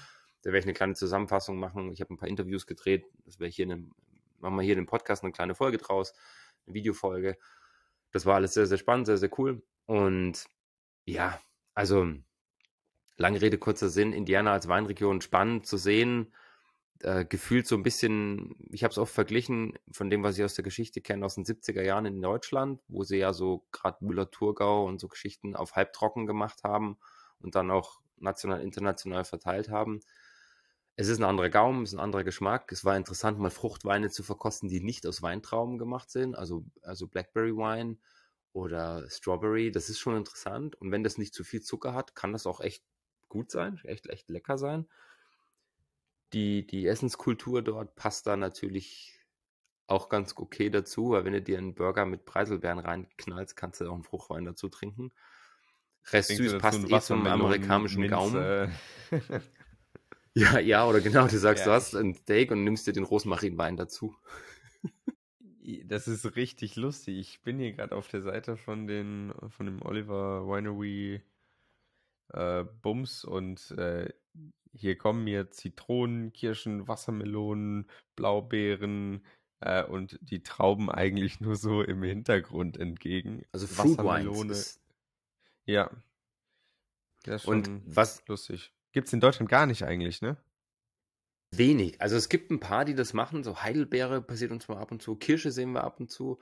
Da werde ich eine kleine Zusammenfassung machen. Ich habe ein paar Interviews gedreht. Das werde ich hier in einem, machen wir hier in dem Podcast eine kleine Folge draus, eine Videofolge. Das war alles sehr, sehr spannend, sehr, sehr cool. Und ja, also lange Rede, kurzer Sinn, Indiana als Weinregion spannend zu sehen. Äh, gefühlt so ein bisschen, ich habe es oft verglichen von dem, was ich aus der Geschichte kenne, aus den 70er Jahren in Deutschland, wo sie ja so gerade Müller-Thurgau und so Geschichten auf halbtrocken gemacht haben und dann auch national, international verteilt haben. Es ist ein anderer Gaumen, es ist ein anderer Geschmack. Es war interessant, mal Fruchtweine zu verkosten, die nicht aus Weintrauben gemacht sind, also, also Blackberry Wine oder Strawberry. Das ist schon interessant. Und wenn das nicht zu viel Zucker hat, kann das auch echt gut sein, echt, echt lecker sein. Die, die Essenskultur dort passt da natürlich auch ganz okay dazu, weil wenn du dir einen Burger mit Preiselbeeren reinknallst, kannst du auch einen Fruchtwein dazu trinken. Rest süß passt eh zum amerikanischen Minz, Gaumen. Äh *laughs* Ja, ja, oder genau, du sagst, ja, du hast ein Steak und nimmst dir den Rosmarinwein dazu. Das ist richtig lustig. Ich bin hier gerade auf der Seite von den von dem Oliver Winery äh, Bums und äh, hier kommen mir Zitronen, Kirschen, Wassermelonen, Blaubeeren äh, und die Trauben eigentlich nur so im Hintergrund entgegen. Also Fruit Wines. Ja. Das ist schon und was lustig. Gibt es in Deutschland gar nicht eigentlich, ne? Wenig. Also es gibt ein paar, die das machen. So Heidelbeere passiert uns mal ab und zu. Kirsche sehen wir ab und zu.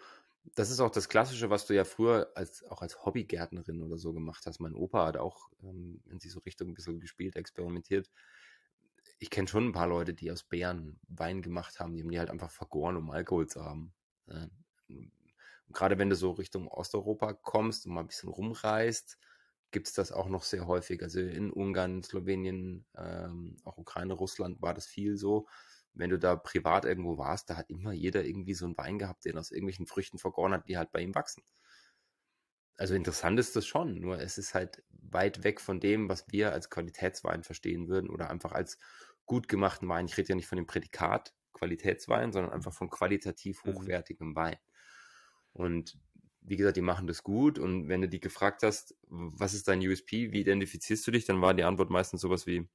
Das ist auch das Klassische, was du ja früher als, auch als Hobbygärtnerin oder so gemacht hast. Mein Opa hat auch ähm, in diese Richtung ein bisschen gespielt, experimentiert. Ich kenne schon ein paar Leute, die aus Beeren Wein gemacht haben. Die haben die halt einfach vergoren, um Alkohol zu haben. Ja. gerade wenn du so Richtung Osteuropa kommst und mal ein bisschen rumreist, gibt es das auch noch sehr häufig. Also in Ungarn, Slowenien, ähm, auch Ukraine, Russland war das viel so. Wenn du da privat irgendwo warst, da hat immer jeder irgendwie so einen Wein gehabt, den aus irgendwelchen Früchten vergoren hat, die halt bei ihm wachsen. Also interessant ist das schon, nur es ist halt weit weg von dem, was wir als Qualitätswein verstehen würden oder einfach als gut gemachten Wein. Ich rede ja nicht von dem Prädikat Qualitätswein, sondern einfach von qualitativ mhm. hochwertigem Wein. Und wie gesagt, die machen das gut. Und wenn du die gefragt hast, was ist dein USP, wie identifizierst du dich, dann war die Antwort meistens sowas wie,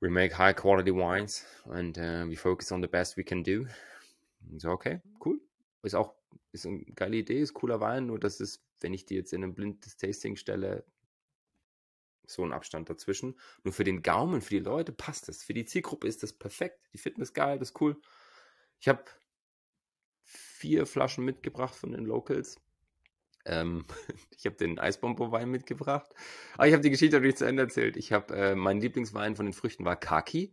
we make high quality wines and uh, we focus on the best we can do. So, okay, cool. Ist auch ist eine geile Idee, ist cooler Wein, nur das ist, wenn ich die jetzt in ein blindes Tasting stelle, so ein Abstand dazwischen. Nur für den Gaumen, für die Leute passt das. Für die Zielgruppe ist das perfekt. Die finden das geil, das ist cool. Ich habe vier Flaschen mitgebracht von den Locals. Ähm, *laughs* ich habe den Eisbombo-Wein mitgebracht. Aber ich habe die Geschichte noch nicht zu Ende erzählt. Ich habe, äh, mein Lieblingswein von den Früchten war Kaki.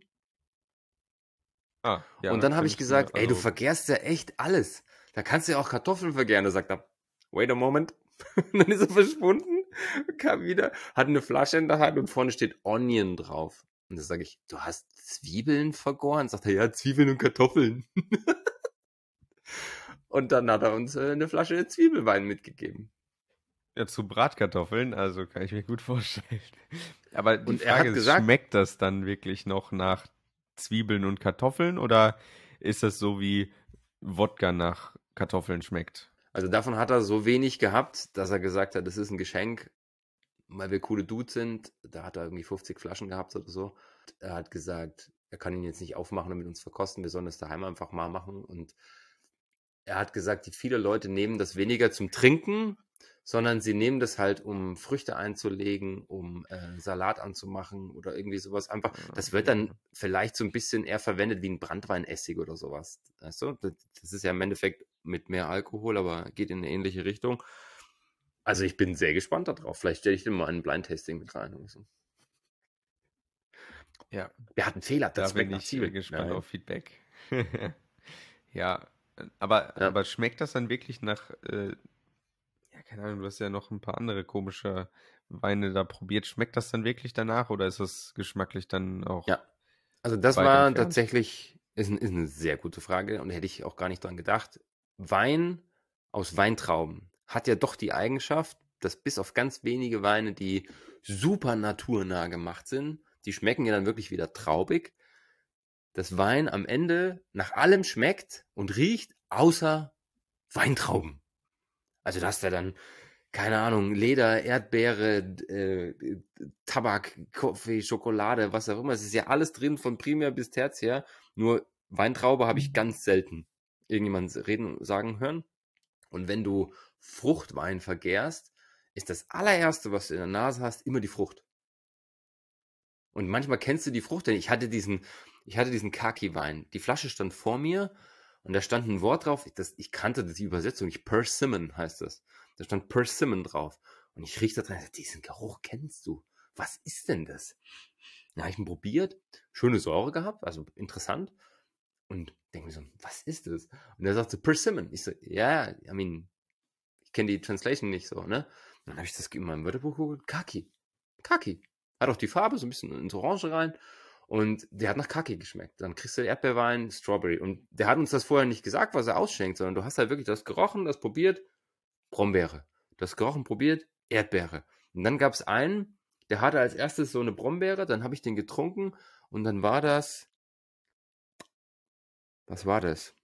Ah, ja, und dann habe ich gesagt, ey, du also vergehrst ja echt alles. Da kannst du ja auch Kartoffeln vergären. Da sagt er, wait a moment. und *laughs* dann ist er verschwunden, kam wieder, hat eine Flasche in der Hand und vorne steht Onion drauf. Und da sage ich, du hast Zwiebeln vergoren? Sagt er, ja, Zwiebeln und Kartoffeln. *laughs* und dann hat er uns äh, eine Flasche Zwiebelwein mitgegeben. Ja, zu Bratkartoffeln, also kann ich mir gut vorstellen. *laughs* Aber die und Frage ist, gesagt, schmeckt das dann wirklich noch nach Zwiebeln und Kartoffeln oder ist das so wie Wodka nach Kartoffeln schmeckt? Also davon hat er so wenig gehabt, dass er gesagt hat, das ist ein Geschenk, weil wir coole Dudes sind. Da hat er irgendwie 50 Flaschen gehabt oder so. Er hat gesagt, er kann ihn jetzt nicht aufmachen und mit uns verkosten, wir sollen das daheim einfach mal machen. Und er hat gesagt, die viele Leute nehmen das weniger zum Trinken, sondern sie nehmen das halt, um Früchte einzulegen, um äh, Salat anzumachen oder irgendwie sowas. Einfach, ah, das wird dann vielleicht so ein bisschen eher verwendet wie ein Brandweinessig oder sowas. Weißt du? Das ist ja im Endeffekt mit mehr Alkohol, aber geht in eine ähnliche Richtung. Also ich bin sehr gespannt darauf. Vielleicht stelle ich den mal ein Blind-Tasting mit rein so. Ja. Wir hatten Fehler. Das da bin ich gespannt Nein. auf Feedback. *laughs* ja, aber, ja. aber schmeckt das dann wirklich nach äh, keine Ahnung, du hast ja noch ein paar andere komische Weine da probiert. Schmeckt das dann wirklich danach oder ist das geschmacklich dann auch? Ja, also das war entfernt? tatsächlich, ist, ist eine sehr gute Frage und hätte ich auch gar nicht dran gedacht. Wein aus Weintrauben hat ja doch die Eigenschaft, dass bis auf ganz wenige Weine, die super naturnah gemacht sind, die schmecken ja dann wirklich wieder traubig, dass Wein am Ende nach allem schmeckt und riecht, außer Weintrauben. Also, dass da dann, keine Ahnung, Leder, Erdbeere, äh, Tabak, Kaffee, Schokolade, was auch immer. Es ist ja alles drin, von Primär bis Tertiär. Nur Weintraube habe ich ganz selten irgendjemand reden, sagen hören. Und wenn du Fruchtwein vergärst, ist das allererste, was du in der Nase hast, immer die Frucht. Und manchmal kennst du die Frucht, denn ich hatte diesen, ich hatte diesen Kaki-Wein. Die Flasche stand vor mir und da stand ein Wort drauf, ich, das, ich kannte die Übersetzung nicht, Persimmon heißt das. Da stand Persimmon drauf. Und ich rieche da drin, diesen Geruch kennst du. Was ist denn das? Dann habe ich ihn probiert, schöne Säure gehabt, also interessant. Und denke mir so, was ist das? Und er sagt so, Persimmon. Ich so, ja, yeah, I mean, ich kenne die Translation nicht so, ne? Dann habe ich das in meinem Wörterbuch geholt, Kaki. Kaki. Hat auch die Farbe, so ein bisschen ins Orange rein. Und der hat nach Kaki geschmeckt. Dann kriegst du Erdbeerwein, Strawberry. Und der hat uns das vorher nicht gesagt, was er ausschenkt, sondern du hast halt wirklich das gerochen, das probiert, Brombeere. Das gerochen, probiert, Erdbeere. Und dann gab es einen, der hatte als erstes so eine Brombeere, dann habe ich den getrunken und dann war das. Was war das?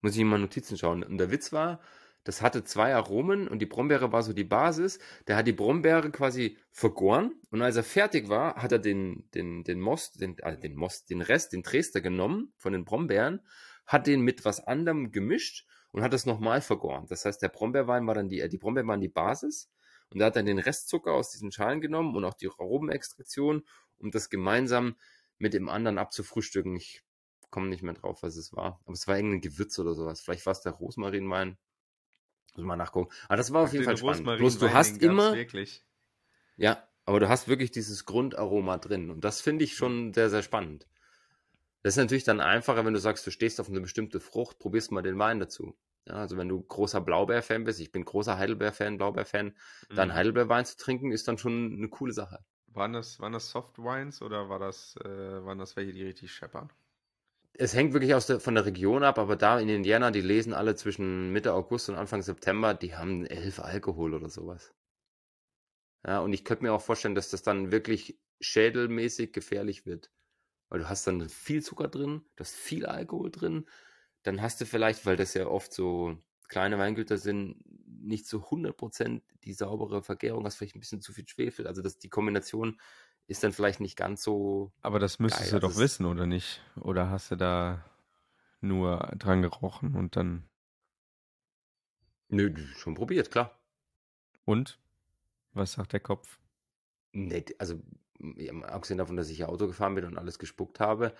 Muss ich mal Notizen schauen. Und der Witz war, das hatte zwei Aromen und die Brombeere war so die Basis. Der hat die Brombeere quasi vergoren und als er fertig war, hat er den, den, den Most, den, also den Most, den Rest, den Dresder genommen von den Brombeeren, hat den mit was anderem gemischt und hat das nochmal vergoren. Das heißt, der Brombeerwein war dann die, die Brombeeren waren die Basis und er hat dann den Restzucker aus diesen Schalen genommen und auch die Aromenextraktion, um das gemeinsam mit dem anderen abzufrühstücken. Ich komme nicht mehr drauf, was es war. Aber es war irgendein Gewürz oder sowas. Vielleicht war es der Rosmarinwein. Muss mal nachgucken. Aber das war auf jeden Fall spannend. Bloß du hast immer. Wirklich. Ja, aber du hast wirklich dieses Grundaroma drin. Und das finde ich schon sehr, sehr spannend. Das ist natürlich dann einfacher, wenn du sagst, du stehst auf eine bestimmte Frucht, probierst mal den Wein dazu. Ja, also wenn du großer Blaubeer-Fan bist, ich bin großer Heidelbeer-Fan, Blaubeer-Fan, mhm. dann Heidelbeer-Wein zu trinken, ist dann schon eine coole Sache. Waren das, waren das Soft Wines oder war das, äh, waren das welche, die richtig scheppern? Es hängt wirklich aus der, von der Region ab, aber da in Indiana, die lesen alle zwischen Mitte August und Anfang September, die haben elf Alkohol oder sowas. Ja, und ich könnte mir auch vorstellen, dass das dann wirklich schädelmäßig gefährlich wird. Weil du hast dann viel Zucker drin, du hast viel Alkohol drin, dann hast du vielleicht, weil das ja oft so kleine Weingüter sind, nicht zu 100% die saubere Vergärung, hast vielleicht ein bisschen zu viel Schwefel. Also das, die Kombination ist dann vielleicht nicht ganz so. Aber das müsstest geil. du Also doch wissen, oder nicht? Oder hast du da nur dran gerochen und dann. Nö, schon probiert, klar. Und? Was sagt der Kopf? Nee, also abgesehen davon, dass ich Auto gefahren bin und alles gespuckt habe,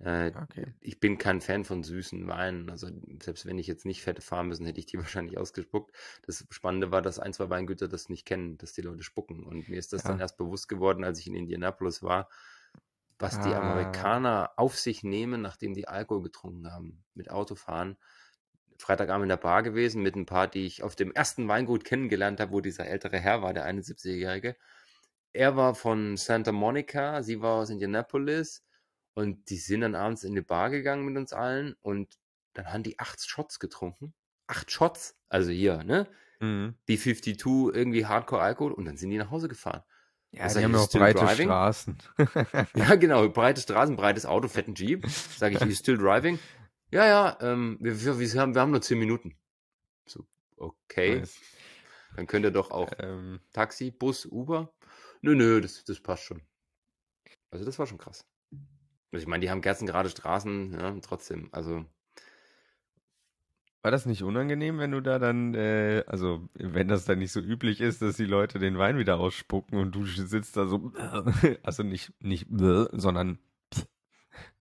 äh, Okay. ich bin kein Fan von süßen Weinen. Also selbst wenn ich jetzt nicht hätte fahren müssen, hätte ich die *laughs* wahrscheinlich ausgespuckt. Das Spannende war, dass ein, zwei Weingüter das nicht kennen, dass die Leute spucken. Und mir ist das Ja. dann erst bewusst geworden, als ich in Indianapolis war, was die Ah. Amerikaner auf sich nehmen, nachdem die Alkohol getrunken haben, mit Autofahren. Freitagabend in der Bar gewesen mit ein paar, die ich auf dem ersten Weingut kennengelernt habe, wo dieser ältere Herr war, der 71-Jährige. Er war von Santa Monica, sie war aus Indianapolis und die sind dann abends in die Bar gegangen mit uns allen und dann haben die acht Shots getrunken. Acht Shots, also hier, ne? Mhm. B52, irgendwie Hardcore-Alkohol und dann sind die nach Hause gefahren. Ja, die sag haben ja auch breite driving? Straßen. *laughs* Ja, genau, breite Straßen, breites Auto, fetten Jeep. Sage ich, you still driving? Ja, ja, ähm, wir, wir, wir, haben, wir haben nur zehn Minuten. So, okay, Nice. dann könnt ihr doch auch Ähm, Taxi, Bus, Uber. Nö, nö, das, das passt schon. Also das war schon krass. Also ich meine, die haben kerzengerade Straßen, ja, trotzdem. Also war das nicht unangenehm, wenn du da dann, äh, also wenn das dann nicht so üblich ist, dass die Leute den Wein wieder ausspucken und du sitzt da so, *laughs* also nicht, nicht, sondern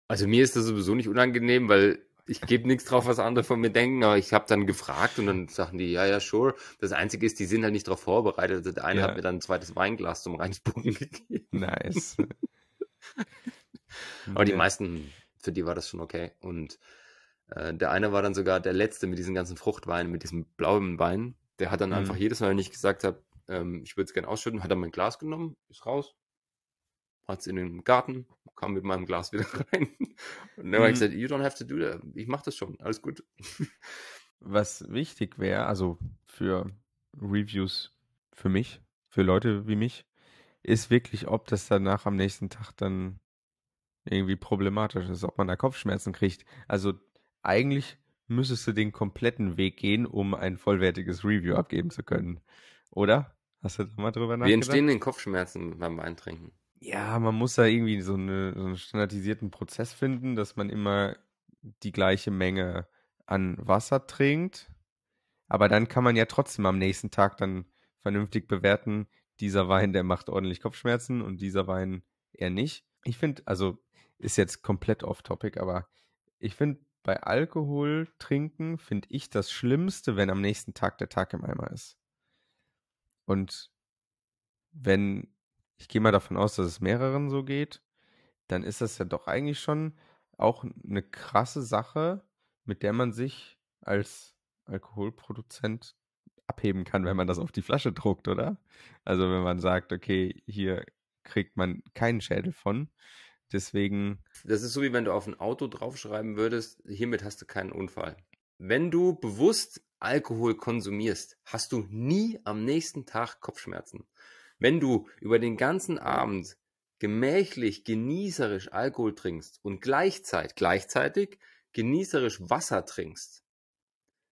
Also mir ist das sowieso nicht unangenehm, weil ich gebe nichts drauf, was andere von mir denken, aber ich habe dann gefragt und dann sagen die, ja, ja, sure. Das Einzige ist, die sind halt nicht darauf vorbereitet. Also der eine Ja. hat mir dann ein zweites Weinglas zum Reinspucken *laughs* gegeben. nice. *laughs* Aber die meisten, für die war das schon okay. Und äh, der eine war dann sogar der Letzte mit diesen ganzen Fruchtweinen, mit diesem blauen Wein. Der hat dann Mhm. einfach jedes Mal, wenn ich gesagt habe, ähm, ich würde es gerne ausschütten, hat er mein Glas genommen, ist raus, hat es in den Garten, kam mit meinem Glas wieder *laughs* rein. Und dann habe Mhm. ich gesagt, you don't have to do that. Ich mache das schon, alles gut. Was wichtig wäre, also für Reviews für mich, für Leute wie mich, ist wirklich, ob das danach am nächsten Tag dann irgendwie problematisch ist, ob man da Kopfschmerzen kriegt. Also eigentlich müsstest du den kompletten Weg gehen, um ein vollwertiges Review abgeben zu können. Oder? Hast du da mal drüber Wie nachgedacht? entstehen denn Kopfschmerzen beim Weintrinken? Ja, man muss da irgendwie so, eine, so einen standardisierten Prozess finden, dass man immer die gleiche Menge an Wasser trinkt. Aber dann kann man ja trotzdem am nächsten Tag dann vernünftig bewerten, dieser Wein, der macht ordentlich Kopfschmerzen und dieser Wein eher nicht. Ich finde, also ist jetzt komplett off-topic, aber ich finde, bei Alkohol trinken finde ich das Schlimmste, wenn am nächsten Tag der Tag im Eimer ist. Und wenn, ich gehe mal davon aus, dass es mehreren so geht, dann ist das ja doch eigentlich schon auch eine krasse Sache, mit der man sich als Alkoholproduzent abheben kann, wenn man das auf die Flasche druckt, oder? Also wenn man sagt, okay, hier kriegt man keinen Schädel von. Deswegen, Das ist so, wie wenn du auf ein Auto draufschreiben würdest, hiermit hast du keinen Unfall. Wenn du bewusst Alkohol konsumierst, hast du nie am nächsten Tag Kopfschmerzen. Wenn du über den ganzen Abend gemächlich, genießerisch Alkohol trinkst und gleichzeitig, gleichzeitig genießerisch Wasser trinkst,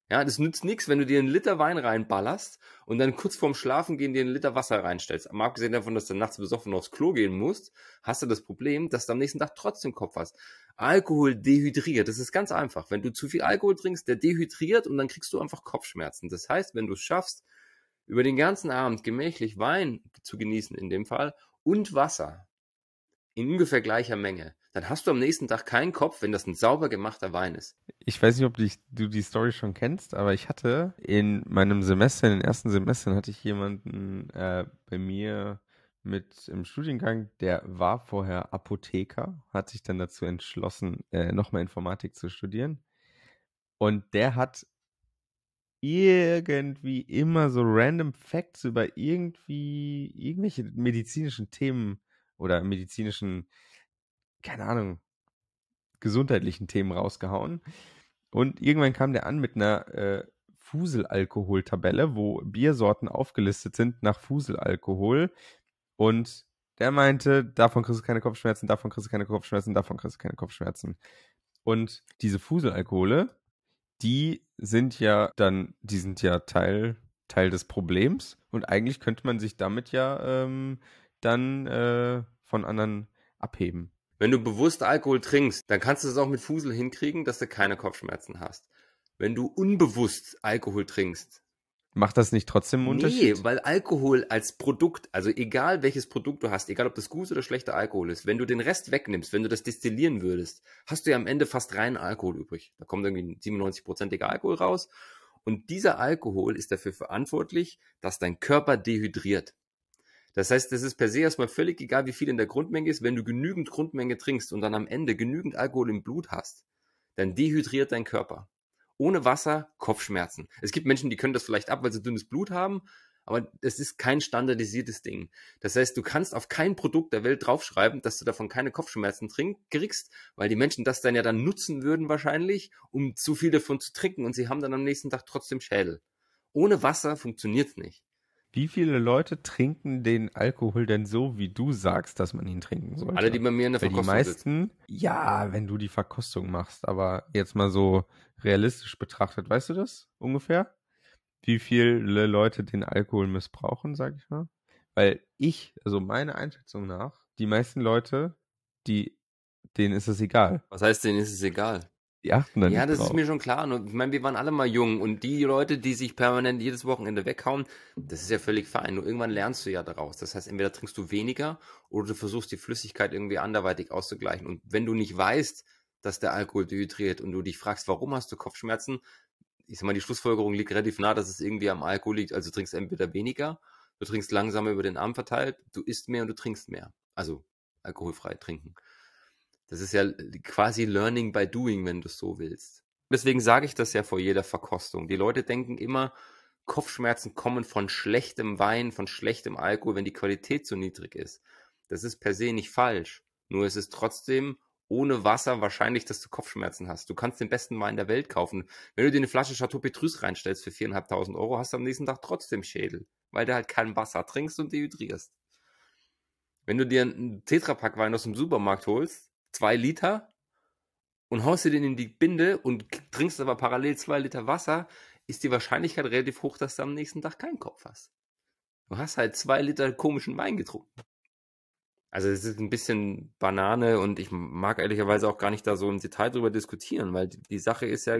ja, das nützt nichts, wenn du dir einen Liter Wein reinballerst und dann kurz vorm Schlafen gehen dir einen Liter Wasser reinstellst. Mal abgesehen davon, dass du nachts besoffen aufs Klo gehen musst, hast du das Problem, dass du am nächsten Tag trotzdem Kopf hast. Alkohol dehydriert. Das ist ganz einfach. Wenn du zu viel Alkohol trinkst, der dehydriert und dann kriegst du einfach Kopfschmerzen. Das heißt, wenn du es schaffst, über den ganzen Abend gemächlich Wein zu genießen, in dem Fall, und Wasser in ungefähr gleicher Menge, dann hast du am nächsten Tag keinen Kopf, wenn das ein sauber gemachter Wein ist. ich weiß nicht, ob dich, du die Story schon kennst, aber ich hatte in meinem Semester, in den ersten Semestern, hatte ich jemanden äh, bei mir mit im Studiengang, der war vorher Apotheker, hat sich dann dazu entschlossen, äh, nochmal Informatik zu studieren. Und der hat irgendwie immer so random Facts über irgendwie irgendwelche medizinischen Themen oder medizinischen, keine Ahnung, gesundheitlichen Themen rausgehauen. Und irgendwann kam der an mit einer äh, Fuselalkoholtabelle, wo Biersorten aufgelistet sind nach Fuselalkohol. Und der meinte, davon kriegst du keine Kopfschmerzen, davon kriegst du keine Kopfschmerzen, davon kriegst du keine Kopfschmerzen. Und diese Fuselalkohole, die sind ja dann, die sind ja Teil, Teil des Problems. Und eigentlich könnte man sich damit ja ähm, dann äh, von anderen abheben. Wenn du bewusst Alkohol trinkst, dann kannst du es auch mit Fusel hinkriegen, dass du keine Kopfschmerzen hast. Wenn du unbewusst Alkohol trinkst, Macht das nicht trotzdem einen Unterschied? Nee, weil Alkohol als Produkt, also egal welches Produkt du hast, egal ob das gut oder schlechter Alkohol ist, wenn du den Rest wegnimmst, wenn du das destillieren würdest, hast du ja am Ende fast reinen Alkohol übrig. Da kommt irgendwie ein 97-prozentiger Alkohol raus. Und dieser Alkohol ist dafür verantwortlich, dass dein Körper dehydriert. Das heißt, es ist per se erstmal völlig egal, wie viel in der Grundmenge ist. Wenn du genügend Grundmenge trinkst und dann am Ende genügend Alkohol im Blut hast, dann dehydriert dein Körper ohne Wasser Kopfschmerzen. Es gibt Menschen, die können das vielleicht ab, weil sie dünnes Blut haben, aber es ist kein standardisiertes Ding. Das heißt, du kannst auf kein Produkt der Welt draufschreiben, dass du davon keine Kopfschmerzen trink, kriegst, weil die Menschen das dann ja dann nutzen würden wahrscheinlich, um zu viel davon zu trinken und sie haben dann am nächsten Tag trotzdem Schädel. Ohne Wasser funktioniert's nicht. Wie viele Leute trinken den Alkohol denn so, wie du sagst, dass man ihn trinken sollte? Alle, die bei mir in der Weil die Verkostung sitzen. meisten, ja, wenn du die Verkostung machst, aber jetzt mal so realistisch betrachtet, weißt du das ungefähr? Wie viele Leute den Alkohol missbrauchen, sag ich mal? Weil ich, also meiner Einschätzung nach, die meisten Leute, die, denen ist es egal. Was heißt denen ist es egal? Die achten dann Ja, das drauf. ist mir schon klar. Und ich meine, wir waren alle mal jung und die Leute, die sich permanent jedes Wochenende weghauen, das ist ja völlig fein. Nur irgendwann lernst du ja daraus. Das heißt, entweder trinkst du weniger oder du versuchst die Flüssigkeit irgendwie anderweitig auszugleichen. Und wenn du nicht weißt, dass der Alkohol dehydriert und du dich fragst, warum hast du Kopfschmerzen, ich sag mal, die Schlussfolgerung liegt relativ nah, dass es irgendwie am Alkohol liegt. Also du trinkst entweder weniger, du trinkst langsamer über den Arm verteilt, du isst mehr und du trinkst mehr. Also alkoholfrei trinken. Das ist ja quasi Learning by Doing, wenn du es so willst. Deswegen sage ich das ja vor jeder Verkostung. Die Leute denken immer, Kopfschmerzen kommen von schlechtem Wein, von schlechtem Alkohol, wenn die Qualität zu niedrig ist. Das ist per se nicht falsch. Nur es ist trotzdem ohne Wasser wahrscheinlich, dass du Kopfschmerzen hast. Du kannst den besten Wein der Welt kaufen. Wenn du dir eine Flasche Chateau Petrus reinstellst für 4.500 Euro, hast du am nächsten Tag trotzdem Schädel, weil du halt kein Wasser trinkst und dehydrierst. Wenn du dir einen Tetrapack Wein aus dem Supermarkt holst, zwei Liter, und haust dir den in die Binde und trinkst aber parallel zwei Liter Wasser, ist die Wahrscheinlichkeit relativ hoch, dass du am nächsten Tag keinen Kopf hast. Du hast halt zwei Liter komischen Wein getrunken. Also es ist ein bisschen Banane und ich mag ehrlicherweise auch gar nicht da so im Detail drüber diskutieren, weil die, die Sache ist ja,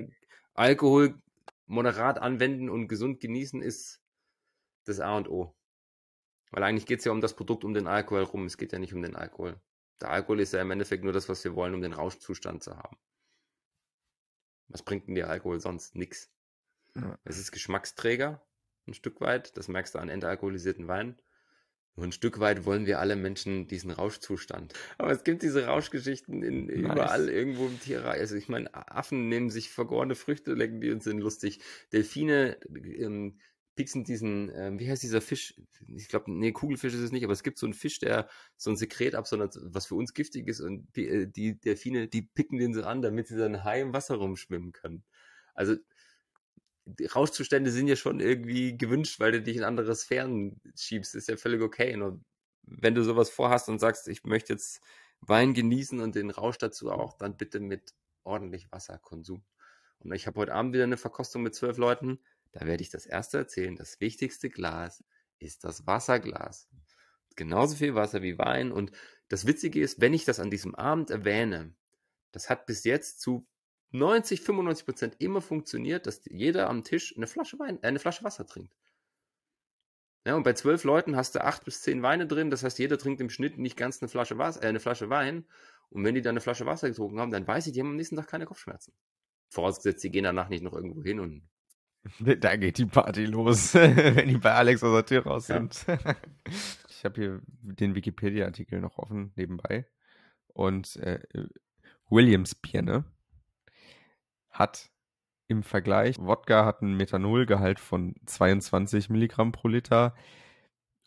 Alkohol moderat anwenden und gesund genießen ist das A und O. Weil eigentlich geht es ja um das Produkt, um den Alkohol rum. Es geht ja nicht um den Alkohol. Der Alkohol ist ja im Endeffekt nur das, was wir wollen, um den Rauschzustand zu haben. Was bringt denn dir Alkohol sonst? Nix. Ja. Es ist Geschmacksträger, ein Stück weit. Das merkst du an entalkoholisierten Weinen. Nur ein Stück weit wollen wir alle Menschen diesen Rauschzustand. Aber es gibt diese Rauschgeschichten in, Nice. überall irgendwo im Tierreich. Also ich meine, Affen nehmen sich vergorene Früchte, lecken die und sind lustig. Delfine ähm, pieksen diesen, ähm, wie heißt dieser Fisch? Ich glaube, nee, Kugelfisch ist es nicht, aber es gibt so einen Fisch, der so ein Sekret absondert, was für uns giftig ist und die, äh, die Delfine, die picken den so an, damit sie dann high im Wasser rumschwimmen können. Also Rauschzustände sind ja schon irgendwie gewünscht, weil du dich in andere Sphären schiebst, ist ja völlig okay. Nur wenn du sowas vorhast und sagst, ich möchte jetzt Wein genießen und den Rausch dazu auch, dann bitte mit ordentlich Wasserkonsum. Und ich habe heute Abend wieder eine Verkostung mit zwölf Leuten. Da werde ich das erste erzählen. Das wichtigste Glas ist das Wasserglas. Genauso viel Wasser wie Wein. Und das Witzige ist, wenn ich das an diesem Abend erwähne, das hat bis jetzt zu 90, 95 Prozent immer funktioniert, dass jeder am Tisch eine Flasche Wein, äh, eine Flasche Wasser trinkt. Ja, und bei zwölf Leuten hast du acht bis zehn Weine drin. Das heißt, jeder trinkt im Schnitt nicht ganz eine Flasche Wasser, äh, eine Flasche Wein. Und wenn die dann eine Flasche Wasser getrunken haben, dann weiß ich, die haben am nächsten Tag keine Kopfschmerzen. Vorausgesetzt, die gehen danach nicht noch irgendwo hin und *laughs* Da geht die Party los, *laughs* wenn die bei Alex aus der Tür raus Ja. sind. *laughs* ich habe hier den Wikipedia-Artikel noch offen nebenbei. Und äh, Williams Birne hat im Vergleich, Wodka hat einen Methanolgehalt von 22 Milligramm pro Liter,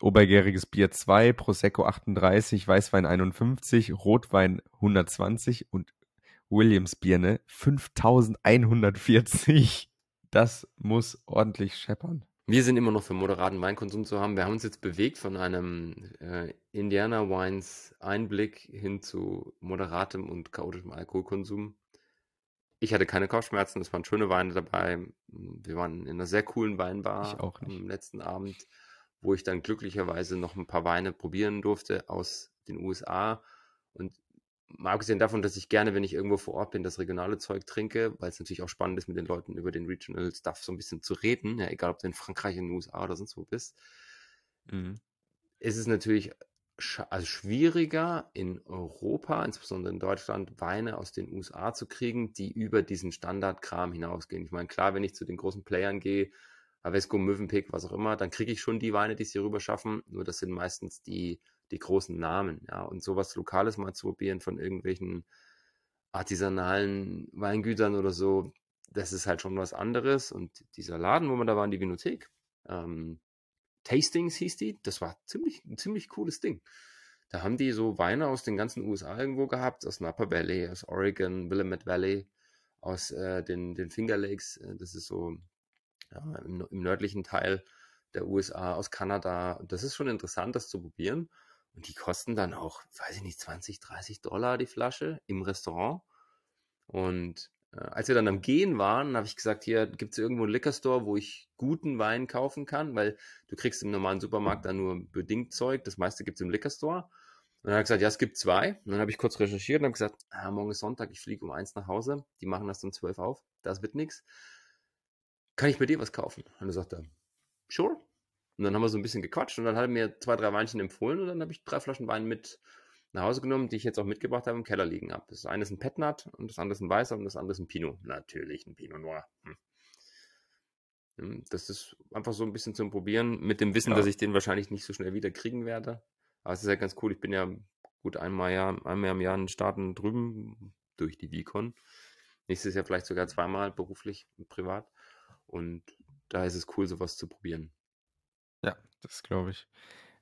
obergäriges Bier 2, Prosecco 38, Weißwein 51, Rotwein 120 und Williams Birne 5140. Das muss ordentlich scheppern. Wir sind immer noch für moderaten Weinkonsum zu haben. Wir haben uns jetzt bewegt von einem äh, Indiana Wines Einblick hin zu moderatem und chaotischem Alkoholkonsum. Ich hatte keine Kopfschmerzen, es waren schöne Weine dabei. Wir waren in einer sehr coolen Weinbar am letzten Abend, wo ich dann glücklicherweise noch ein paar Weine probieren durfte aus den USA. Und mal abgesehen davon, dass ich gerne, wenn ich irgendwo vor Ort bin, das regionale Zeug trinke, weil es natürlich auch spannend ist, mit den Leuten über den Regional Stuff so ein bisschen zu reden, ja, egal ob du in Frankreich, in den USA oder sonst wo bist, mhm. ist es natürlich also schwieriger in Europa, insbesondere in Deutschland, Weine aus den USA zu kriegen, die über diesen Standardkram hinausgehen. Ich meine, klar, wenn ich zu den großen Playern gehe, Avesco, Mövenpick, was auch immer, dann kriege ich schon die Weine, die es hier rüber schaffen. Nur das sind meistens die, die großen Namen. Ja. Und sowas Lokales mal zu probieren von irgendwelchen artisanalen Weingütern oder so, das ist halt schon was anderes. Und dieser Laden, wo wir da waren, die Vinothek, ähm, Tastings hieß die, das war ziemlich, ein ziemlich cooles Ding. Da haben die so Weine aus den ganzen USA irgendwo gehabt, aus Napa Valley, aus Oregon, Willamette Valley, aus äh, den, den Finger Lakes, äh, das ist so ja, im, im, nördlichen Teil der USA, aus Kanada. Das ist schon interessant, das zu probieren. Und die kosten dann auch, weiß ich nicht, 20, 30 Dollar die Flasche im Restaurant. Und äh, als wir dann am Gehen waren, habe ich gesagt, hier gibt es irgendwo einen Liquor wo ich guten Wein kaufen kann, weil du kriegst im normalen Supermarkt da nur bedingt Zeug. Das meiste gibt es im Liquor. Und dann hat er gesagt, ja, es gibt zwei. Und dann habe ich kurz recherchiert und habe gesagt, ah, morgen ist Sonntag, ich fliege um eins nach Hause. Die machen das um zwölf auf. Das wird nichts. Kann ich bei dir was kaufen? Und er sagte, sure. Und dann haben wir so ein bisschen gequatscht und dann hat er mir zwei, drei Weinchen empfohlen und dann habe ich drei Flaschen Wein mit nach Hause genommen, die ich jetzt auch mitgebracht habe, im Keller liegen habe. Das eine ist ein Petnat und das andere ist ein Weißer und das andere ist ein Pinot. Natürlich ein Pinot Noir. Hm. hm. Das ist einfach so ein bisschen zum Probieren, mit dem Wissen, ja. dass ich den wahrscheinlich nicht so schnell wieder kriegen werde. Aber es ist ja ganz cool. Ich bin ja gut einmal, Jahr, einmal im Jahr in den Staaten drüben durch die Vicon. Nächstes Jahr vielleicht sogar zweimal beruflich und privat. Und da ist es cool, sowas zu probieren. Ja, das glaube ich.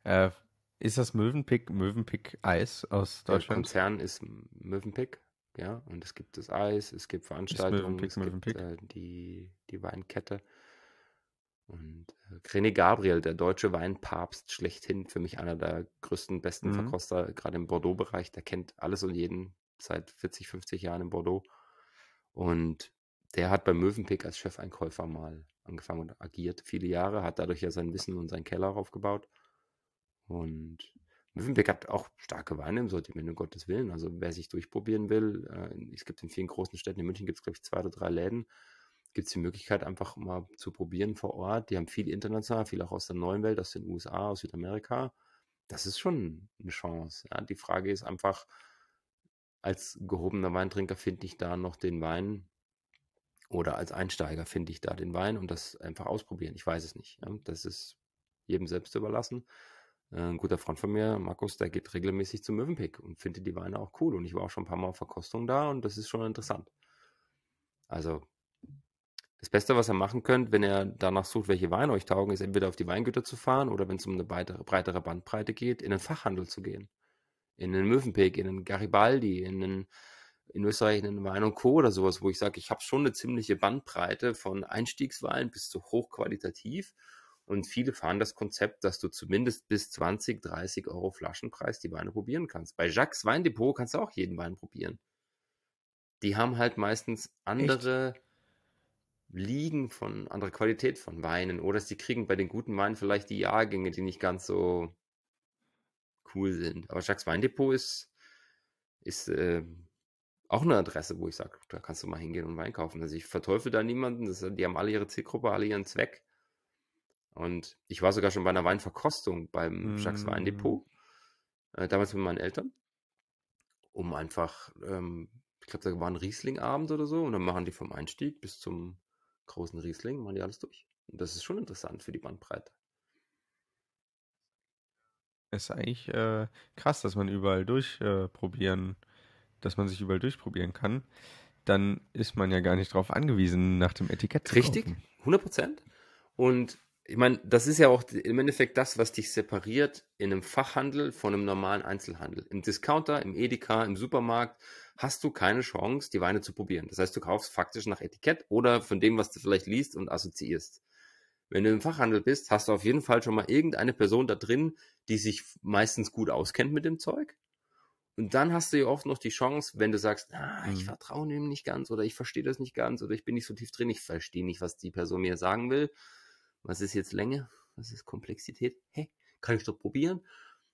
Äh, ist das Mövenpick, Mövenpick Eis aus Deutschland? Der Konzern ist Mövenpick, ja. Und es gibt das Eis, es gibt Veranstaltungen, Mövenpick, es Mövenpick? gibt äh, die, die Weinkette. Und äh, René Gabriel, der deutsche Weinpapst schlechthin, für mich einer der größten, besten mhm. Verkoster, gerade im Bordeaux-Bereich, der kennt alles und jeden seit 40, 50 Jahren in Bordeaux. Und der hat beim Mövenpick als Chefeinkäufer mal angefangen und agiert viele Jahre, hat dadurch ja sein Wissen und seinen Keller aufgebaut. Und Mövenpick hat auch starke Weine im Sortiment, um Gottes Willen. Also wer sich durchprobieren will, äh, es gibt in vielen großen Städten, in München gibt es, glaube ich, zwei oder drei Läden, gibt es die Möglichkeit, einfach mal zu probieren vor Ort. Die haben viel international, viel auch aus der neuen Welt, aus den USA, aus Südamerika. Das ist schon eine Chance. Ja. Die Frage ist einfach, als gehobener Weintrinker finde ich da noch den Wein oder als Einsteiger finde ich da den Wein und das einfach ausprobieren. Ich weiß es nicht. Ja. Das ist jedem selbst überlassen. Äh, ein guter Freund von mir, Markus, der geht regelmäßig zum Mövenpick und findet die Weine auch cool. Und ich war auch schon ein paar Mal auf Verkostung da und das ist schon interessant. Also, das Beste, was ihr machen könnt, wenn ihr danach sucht, welche Weine euch taugen, ist entweder auf die Weingüter zu fahren oder wenn es um eine breitere, breitere Bandbreite geht, in den Fachhandel zu gehen. In den Mövenpick, in den Garibaldi, in den in Österreich in den Wein und Co. oder sowas, wo ich sage, ich habe schon eine ziemliche Bandbreite von Einstiegswein bis zu hochqualitativ und viele fahren das Konzept, dass du zumindest bis 20, 30 Euro Flaschenpreis die Weine probieren kannst. Bei Jacques Weindepot kannst du auch jeden Wein probieren. Die haben halt meistens andere Echt? Liegen von anderer Qualität von Weinen oder sie kriegen bei den guten Weinen vielleicht die Jahrgänge, die nicht ganz so cool sind. Aber Jacques Weindepot ist, ist äh, auch eine Adresse, wo ich sage, da kannst du mal hingehen und Wein kaufen. Also ich verteufel da niemanden, das, die haben alle ihre Zielgruppe, alle ihren Zweck. Und ich war sogar schon bei einer Weinverkostung beim mm. Jacques Weindepot, äh, damals mit meinen Eltern, um einfach, ähm, ich glaube, da war ein Riesling-Abend oder so, und dann machen die vom Einstieg bis zum großen Riesling, machen die alles durch. Und das ist schon interessant für die Bandbreite. Ist eigentlich äh, krass, dass man überall durchprobieren, äh, dass man sich überall durchprobieren kann. Dann ist man ja gar nicht darauf angewiesen, nach dem Etikett zu Richtig, kaufen. 100 Prozent. Und ich meine, das ist ja auch im Endeffekt das, was dich separiert in einem Fachhandel von einem normalen Einzelhandel. Im Discounter, im Edeka, im Supermarkt hast du keine Chance, die Weine zu probieren. Das heißt, du kaufst faktisch nach Etikett oder von dem, was du vielleicht liest und assoziierst. Wenn du im Fachhandel bist, hast du auf jeden Fall schon mal irgendeine Person da drin, die sich meistens gut auskennt mit dem Zeug. Und dann hast du ja oft noch die Chance, wenn du sagst, ah, ich mhm. vertraue dem nicht ganz oder ich verstehe das nicht ganz oder ich bin nicht so tief drin, ich verstehe nicht, was die Person mir sagen will was ist jetzt Länge? Was ist Komplexität? Hey, kann ich doch probieren.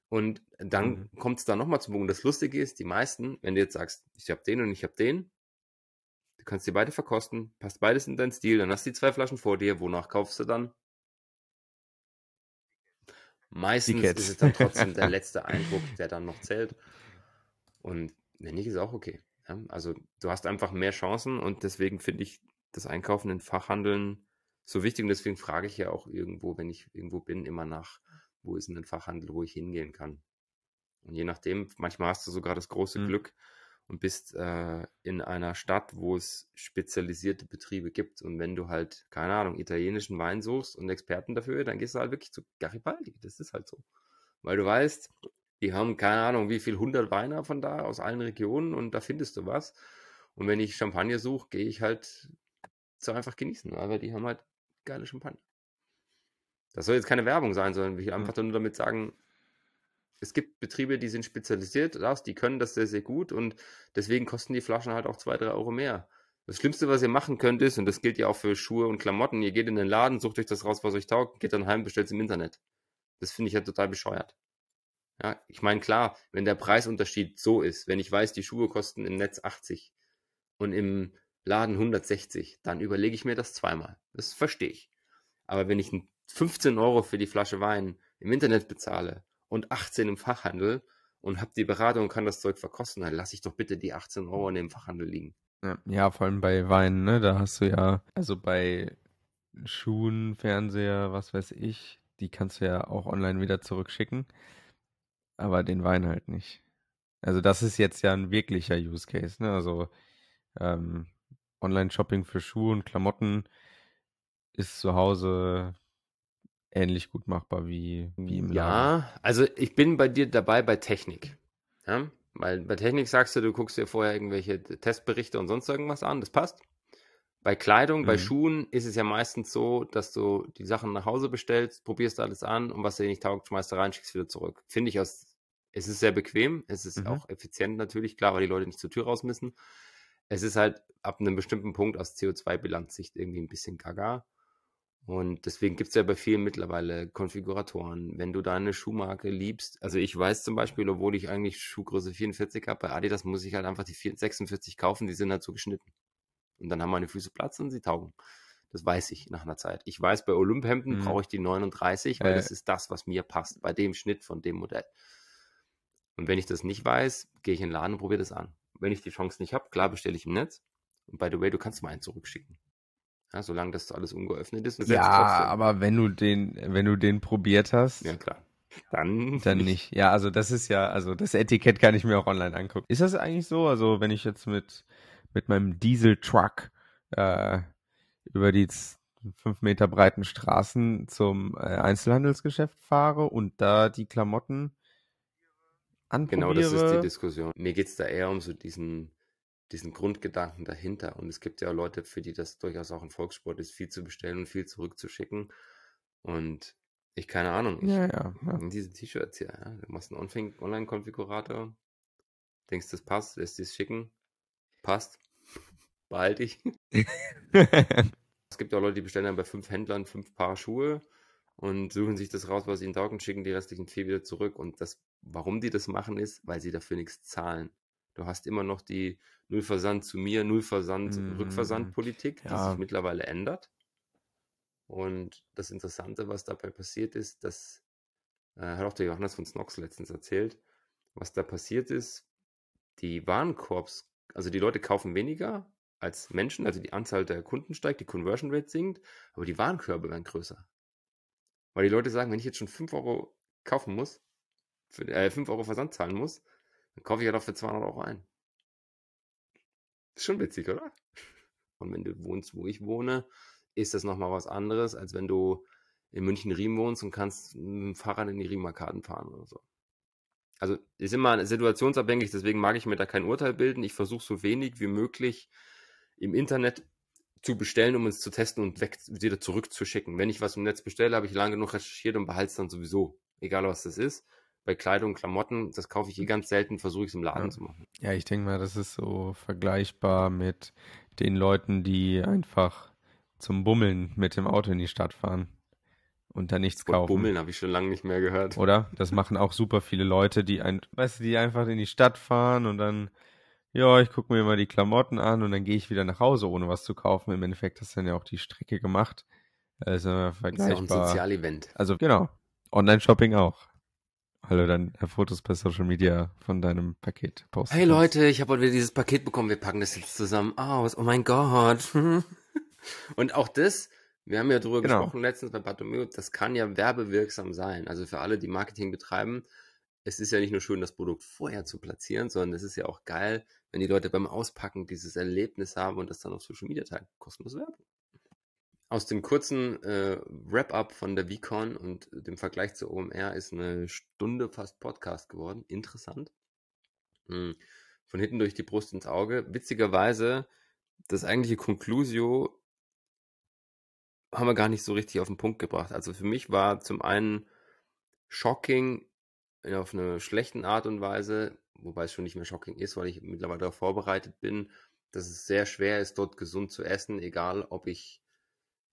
Und dann mhm. kommt es da nochmal zum Punkt. Das Lustige ist, die meisten, wenn du jetzt sagst, ich habe den und ich habe den, du kannst die beide verkosten, passt beides in deinen Stil, dann hast du die zwei Flaschen vor dir, wonach kaufst du dann? Meistens ist es dann trotzdem *laughs* der letzte Eindruck, der dann noch zählt. Und wenn nicht, ist auch okay. Ja? Also du hast einfach mehr Chancen und deswegen finde ich das Einkaufen in Fachhandeln so wichtig und deswegen frage ich ja auch irgendwo, wenn ich irgendwo bin, immer nach, wo ist denn ein Fachhandel, wo ich hingehen kann. Und je nachdem, manchmal hast du sogar das große mhm. Glück und bist äh, in einer Stadt, wo es spezialisierte Betriebe gibt. Und wenn du halt, keine Ahnung, italienischen Wein suchst und Experten dafür, dann gehst du halt wirklich zu Garibaldi. Das ist halt so. Weil du weißt, die haben keine Ahnung, wie viel hundert Weine von da aus allen Regionen und da findest du was. Und wenn ich Champagner suche, gehe ich halt so einfach genießen, weil die haben halt geile Champagner. Das soll jetzt keine Werbung sein, sondern ich einfach nur damit sagen, es gibt Betriebe, die sind spezialisiert, die können das sehr, sehr gut und deswegen kosten die Flaschen halt auch zwei, drei Euro mehr. Das Schlimmste, was ihr machen könnt, ist, und das gilt ja auch für Schuhe und Klamotten, ihr geht in den Laden, sucht euch das raus, was euch taugt, geht dann heim, bestellt es im Internet. Das finde ich ja total bescheuert. Ja, ich meine, klar, wenn der Preisunterschied so ist, wenn ich weiß, die Schuhe kosten im Netz 80 und im Laden 160, dann überlege ich mir das zweimal. Das verstehe ich. Aber wenn ich 15 Euro für die Flasche Wein im Internet bezahle und 18 im Fachhandel und habe die Beratung und kann das Zeug verkosten, dann lasse ich doch bitte die 18 Euro in dem Fachhandel liegen. Ja, vor allem bei Weinen, ne? Da hast du ja, also bei Schuhen, Fernseher, was weiß ich, die kannst du ja auch online wieder zurückschicken. Aber den Wein halt nicht. Also das ist jetzt ja ein wirklicher Use Case, ne? Also ähm, Online-Shopping für Schuhe und Klamotten ist zu Hause ähnlich gut machbar wie, wie im Laden. Ja, also ich bin bei dir dabei bei Technik. Ja? Weil bei Technik sagst du, du guckst dir vorher irgendwelche Testberichte und sonst irgendwas an, das passt. Bei Kleidung, mhm. bei Schuhen ist es ja meistens so, dass du die Sachen nach Hause bestellst, probierst alles an und was dir nicht taugt, schmeißt du rein, schickst wieder zurück. Finde ich aus, es ist sehr bequem, es ist mhm. auch effizient natürlich, klar, weil die Leute nicht zur Tür raus müssen es ist halt ab einem bestimmten Punkt aus CO2-Bilanzsicht irgendwie ein bisschen gaga. Und deswegen gibt es ja bei vielen mittlerweile Konfiguratoren. Wenn du deine Schuhmarke liebst, also ich weiß zum Beispiel, obwohl ich eigentlich Schuhgröße 44 habe, bei Adidas muss ich halt einfach die 46 kaufen, die sind halt so geschnitten. Und dann haben meine Füße Platz und sie taugen. Das weiß ich nach einer Zeit. Ich weiß, bei Olymphemden mhm. brauche ich die 39, weil äh. das ist das, was mir passt, bei dem Schnitt von dem Modell. Und wenn ich das nicht weiß, gehe ich in den Laden und probiere das an wenn ich die Chance nicht habe, klar bestelle ich im Netz. Und by the way, du kannst mal einen zurückschicken. Ja, solange das alles ungeöffnet ist. Ja, aber wenn du den, wenn du den probiert hast. Ja, klar. Dann, dann nicht. Ja, also das ist ja, also das Etikett kann ich mir auch online angucken. Ist das eigentlich so? Also wenn ich jetzt mit, mit meinem Diesel-Truck äh, über die fünf Meter breiten Straßen zum äh, Einzelhandelsgeschäft fahre und da die Klamotten anprobiere. Genau, das ist die Diskussion. Mir geht es da eher um so diesen, diesen Grundgedanken dahinter. Und es gibt ja Leute, für die das durchaus auch ein Volkssport ist, viel zu bestellen und viel zurückzuschicken. Und ich, keine Ahnung, ich, ja, ja, ja. diese T-Shirts hier, ja, du machst einen Online-Konfigurator, denkst, das passt, lässt es schicken, passt, behalte ich. *laughs* es gibt ja auch Leute, die bestellen dann bei fünf Händlern fünf Paar Schuhe und suchen sich das raus, was ihnen taugt und schicken die restlichen vier wieder zurück. Und das, warum die das machen, ist, weil sie dafür nichts zahlen. Du hast immer noch die Nullversand zu mir, Nullversand, mm, Rückversand-Politik, ja. die sich mittlerweile ändert. Und das Interessante, was dabei passiert ist, das äh, hat auch der Johannes von Snox letztens erzählt, was da passiert ist, die Warenkorbs, also die Leute kaufen weniger als Menschen, also die Anzahl der Kunden steigt, die Conversion Rate sinkt, aber die Warenkörbe werden größer. Weil die Leute sagen, wenn ich jetzt schon 5 Euro kaufen muss, für, äh, 5 Euro Versand zahlen muss, dann kaufe ich ja doch für 200 Euro ein. Ist schon witzig, oder? Und wenn du wohnst, wo ich wohne, ist das nochmal was anderes, als wenn du in München-Riem wohnst und kannst mit dem Fahrrad in die Riemarkaden fahren oder so. Also ist immer situationsabhängig, deswegen mag ich mir da kein Urteil bilden. Ich versuche so wenig wie möglich im Internet zu bestellen, um es zu testen und weg, wieder zurückzuschicken. Wenn ich was im Netz bestelle, habe ich lange genug recherchiert und behalte es dann sowieso. Egal was das ist. Bei Kleidung, Klamotten, das kaufe ich hier ganz selten, versuche ich es im Laden ja. zu machen. Ja, ich denke mal, das ist so vergleichbar mit den Leuten, die einfach zum Bummeln mit dem Auto in die Stadt fahren und da nichts kaufen. Bummeln habe ich schon lange nicht mehr gehört. Oder? Das machen auch super viele Leute, die ein, weißt du, die einfach in die Stadt fahren und dann, ja, ich gucke mir mal die Klamotten an und dann gehe ich wieder nach Hause, ohne was zu kaufen. Im Endeffekt hast du dann ja auch die Strecke gemacht. Also Das ist ja auch ein vergleichbar. Sozialevent. Also genau. Online-Shopping auch. Du dann äh, Fotos per Social Media von deinem Paket posten Hey. Leute, ich habe heute wieder dieses Paket bekommen, wir packen das jetzt zusammen aus. Oh mein Gott. *laughs* Und auch das, wir haben ja drüber Genau. gesprochen letztens bei Bartomeu, das kann ja werbewirksam sein. Also für alle, die Marketing betreiben, es ist ja nicht nur schön, das Produkt vorher zu platzieren, sondern es ist ja auch geil, wenn die Leute beim Auspacken dieses Erlebnis haben und das dann auf Social Media teilen. Kostenlos Werbung. Aus dem kurzen äh, Wrap-up von der VCon und dem Vergleich zur OMR ist eine Stunde fast Podcast geworden. Interessant. Hm. Von hinten durch die Brust ins Auge. Witzigerweise, das eigentliche Conclusio haben wir gar nicht so richtig auf den Punkt gebracht. Also für mich war zum einen shocking auf eine schlechten Art und Weise, wobei es schon nicht mehr shocking ist, weil ich mittlerweile darauf vorbereitet bin, dass es sehr schwer ist, dort gesund zu essen, egal ob ich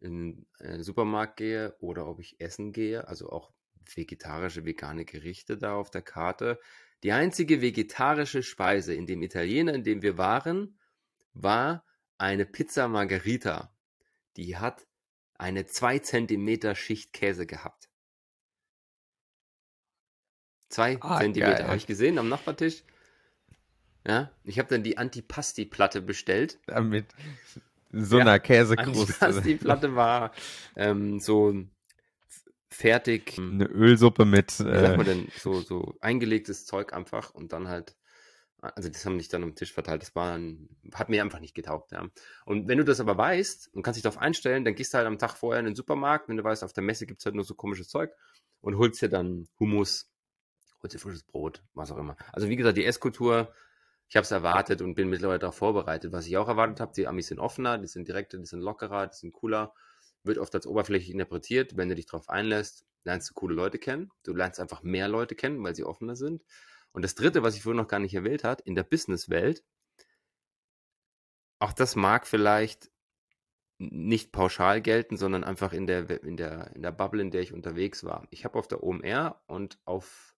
in einen Supermarkt gehe oder ob ich essen gehe, also auch vegetarische, vegane Gerichte da auf der Karte. Die einzige vegetarische Speise in dem Italiener, in dem wir waren, war eine Pizza Margherita. Die hat eine 2 Zentimeter Schicht Käse gehabt. Zwei Ah, Zentimeter habe ich gesehen am Nachbartisch. Ja, ich habe dann die Antipasti-Platte bestellt. Mit so Ja, einer Käsekruste. Antipasti-Platte *laughs* war ähm, so fertig. Eine Ölsuppe mit äh, man denn, so, so eingelegtes Zeug einfach und dann halt, also das haben nicht dann am Tisch verteilt, das war, hat mir einfach nicht getaugt, ja. Und wenn du das aber weißt und kannst dich darauf einstellen, dann gehst du halt am Tag vorher in den Supermarkt, wenn du weißt, auf der Messe gibt's halt nur so komisches Zeug und holst dir dann Hummus, holst dir frisches Brot, was auch immer. Also wie gesagt, die Esskultur, ich habe es erwartet und bin mittlerweile darauf vorbereitet. Was ich auch erwartet habe, die Amis sind offener, die sind direkter, die sind lockerer, die sind cooler wird oft als oberflächlich interpretiert. Wenn du dich darauf einlässt, lernst du coole Leute kennen. Du lernst einfach mehr Leute kennen, weil sie offener sind. Und das Dritte, was ich vorhin noch gar nicht erwähnt hat, in der Businesswelt, auch das mag vielleicht nicht pauschal gelten, sondern einfach in der, in der, in der Bubble, in der ich unterwegs war. Ich habe auf der OMR und auf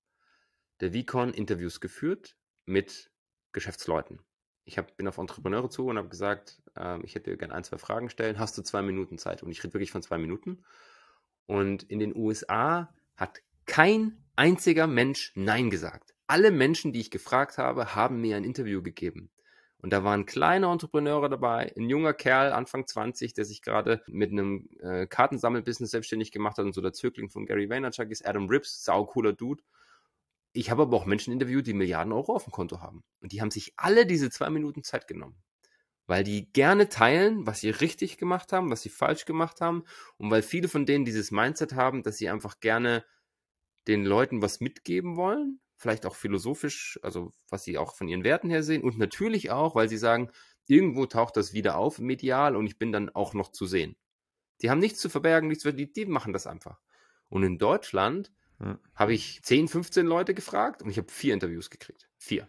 der VCon Interviews geführt mit Geschäftsleuten. Ich hab, bin auf Entrepreneure zu und habe gesagt, ähm, ich hätte gerne ein, zwei Fragen stellen. Hast du zwei Minuten Zeit? Und ich rede wirklich von zwei Minuten. Und in den USA hat kein einziger Mensch Nein gesagt. Alle Menschen, die ich gefragt habe, haben mir ein Interview gegeben. Und da waren kleine Entrepreneure dabei, ein junger Kerl, Anfang 20, der sich gerade mit einem äh, Kartensammelbusiness selbstständig gemacht hat und so der Zögling von Gary Vaynerchuk ist, Adam Rips, sau cooler Dude. Ich habe aber auch Menschen interviewt, die Milliarden Euro auf dem Konto haben. Und die haben sich alle diese zwei Minuten Zeit genommen. Weil die gerne teilen, was sie richtig gemacht haben, was sie falsch gemacht haben. Und weil viele von denen dieses Mindset haben, dass sie einfach gerne den Leuten was mitgeben wollen. Vielleicht auch philosophisch, also was sie auch von ihren Werten her sehen. Und natürlich auch, weil sie sagen, irgendwo taucht das wieder auf, medial, und ich bin dann auch noch zu sehen. Die haben nichts zu verbergen, nichts, die, die machen das einfach. Und in Deutschland Ja. habe ich 10, 15 Leute gefragt und ich habe vier Interviews gekriegt. Vier.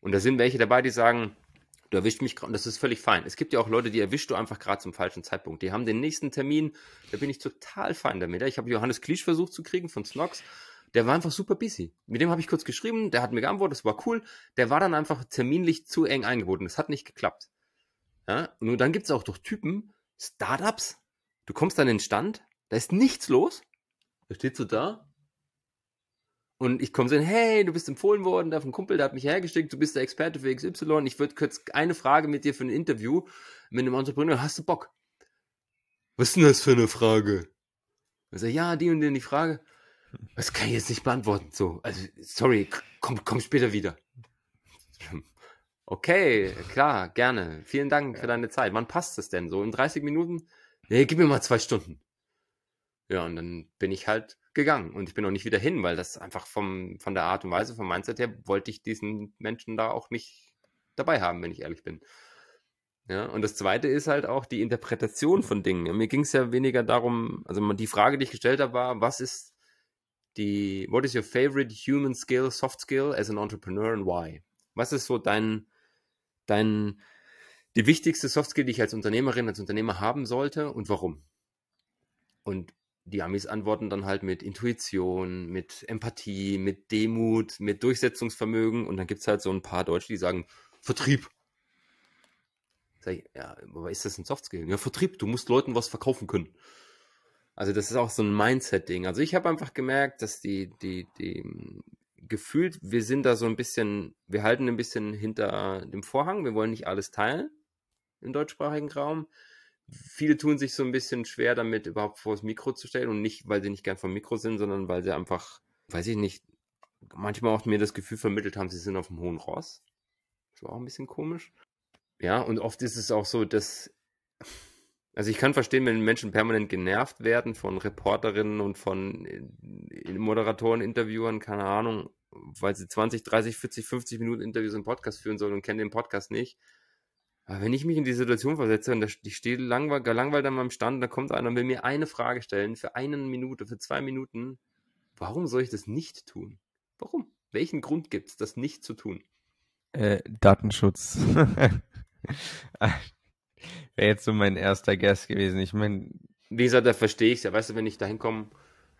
Und da sind welche dabei, die sagen, du erwischt mich gerade, und das ist völlig fein. Es gibt ja auch Leute, die erwischst du einfach gerade zum falschen Zeitpunkt. Die haben den nächsten Termin, da bin ich total fein damit. Ich habe Johannes Klisch versucht zu kriegen von Snox. Der war einfach super busy. Mit dem habe ich kurz geschrieben, der hat mir geantwortet, das war cool. Der war dann einfach terminlich zu eng eingebunden. Das hat nicht geklappt. Ja? Und dann gibt es auch doch Typen, Startups, du kommst an den Stand, da ist nichts los. Da steht so da. Und ich komme so hey, du bist empfohlen worden, da vom Kumpel, der hat mich hergeschickt, du bist der Experte für XY. Ich würde kurz eine Frage mit dir für ein Interview mit einem Entrepreneur. Hast du Bock? Was ist denn das für eine Frage? Ich sag, ja, die und die, die Frage. Das kann ich jetzt nicht beantworten. So, also, sorry, komm, komm später wieder. Okay, klar, gerne. Vielen Dank für deine Zeit. Wann passt es denn? So in 30 Minuten? Nee, gib mir mal zwei Stunden. Ja, und dann bin ich halt gegangen und ich bin auch nicht wieder hin, weil das einfach vom, von der Art und Weise, vom Mindset her, wollte ich diesen Menschen da auch nicht dabei haben, wenn ich ehrlich bin. Ja, und das zweite ist halt auch die Interpretation von Dingen. Ja, Mir ging es ja weniger darum, also die Frage, die ich gestellt habe, war, was ist die, what is your favorite human skill, soft skill as an entrepreneur and why? Was ist so dein, dein, die wichtigste Soft Skill, die ich als Unternehmerin, als Unternehmer haben sollte und warum? Und die Amis antworten dann halt mit Intuition, mit Empathie, mit Demut, mit Durchsetzungsvermögen und dann gibt es halt so ein paar Deutsche, die sagen, Vertrieb. Sag ich, ja, aber ist das ein Softskill? Ja, Vertrieb, du musst Leuten was verkaufen können. Also das ist auch so ein Mindset-Ding. Also ich habe einfach gemerkt, dass die, die, die, gefühlt, wir sind da so ein bisschen, wir halten ein bisschen hinter dem Vorhang, wir wollen nicht alles teilen im deutschsprachigen Raum. Viele tun sich so ein bisschen schwer damit, überhaupt vor das Mikro zu stellen und nicht, weil sie nicht gern vom Mikro sind, sondern weil sie einfach, weiß ich nicht, manchmal auch mir das Gefühl vermittelt haben, sie sind auf dem hohen Ross. Das war auch ein bisschen komisch. Ja, und oft ist es auch so, dass, also ich kann verstehen, wenn Menschen permanent genervt werden von Reporterinnen und von äh, Moderatoren, Interviewern, keine Ahnung, weil sie 20, 30, 40, 50 Minuten Interviews im Podcast führen sollen und kennen den Podcast nicht. Aber wenn ich mich in die Situation versetze und ich stehe langweil, langweilt an meinem Stand, da kommt einer und will mir eine Frage stellen für eine Minute, für zwei Minuten, warum soll ich das nicht tun? Warum? Welchen Grund gibt es, das nicht zu tun? Äh, Datenschutz. *laughs* Wäre jetzt so mein erster Guest gewesen. Ich meine. Wie gesagt, da verstehe ich es ja. Weißt du, wenn ich da hinkomme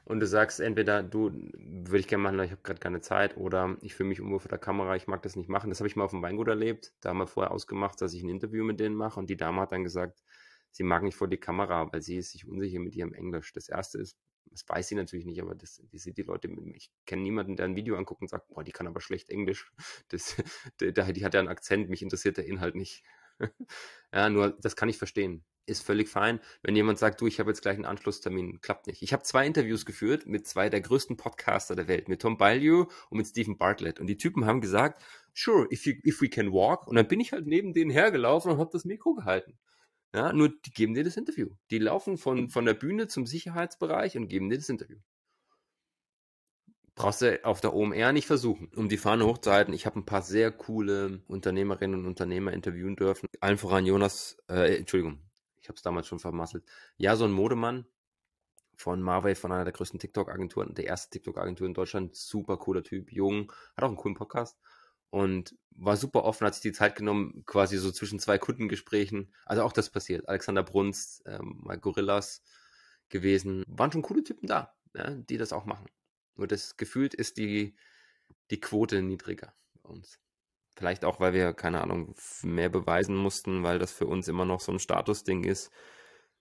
und du sagst, entweder du würde ich gerne machen, ich habe gerade keine Zeit oder ich fühle mich irgendwo vor der Kamera, ich mag das nicht machen. Das habe ich mal auf dem Weingut erlebt. Da haben wir vorher ausgemacht, dass ich ein Interview mit denen mache und die Dame hat dann gesagt, sie mag nicht vor die Kamera, weil sie ist sich unsicher mit ihrem Englisch. Das erste ist, das weiß sie natürlich nicht, aber das, die sieht die Leute, ich kenne niemanden, der ein Video anguckt und sagt, boah, die kann aber schlecht Englisch. Das, *laughs* der, die hat ja einen Akzent, mich interessiert der Inhalt nicht. *laughs* ja, nur das kann ich verstehen. Ist völlig fein. Wenn jemand sagt, du, ich habe jetzt gleich einen Anschlusstermin, klappt nicht. Ich habe zwei Interviews geführt mit zwei der größten Podcaster der Welt, mit Tom Ballew und mit Stephen Bartlett. Und die Typen haben gesagt, sure, if, you, if we can walk. Und dann bin ich halt neben denen hergelaufen und habe das Mikro gehalten. Ja, nur die geben dir das Interview. Die laufen von, von der Bühne zum Sicherheitsbereich und geben dir das Interview brauchst du auf der OMR nicht versuchen, um die Fahne hochzuhalten. Ich habe ein paar sehr coole Unternehmerinnen und Unternehmer interviewen dürfen. Allen voran Jonas, äh, Entschuldigung, ich habe es damals schon vermasselt. Ja, so ein Modemann von Marway, von einer der größten TikTok-Agenturen, der erste TikTok-Agentur in Deutschland. Super cooler Typ, jung, hat auch einen coolen Podcast und war super offen, hat sich die Zeit genommen, quasi so zwischen zwei Kundengesprächen. Also auch das passiert. Alexander Brunst, ähm, mal Gorillas gewesen. Waren schon coole Typen da, ja, die das auch machen. Nur das gefühlt ist die, die Quote niedriger bei uns. Vielleicht auch, weil wir, keine Ahnung, mehr beweisen mussten, weil das für uns immer noch so ein Statusding ist,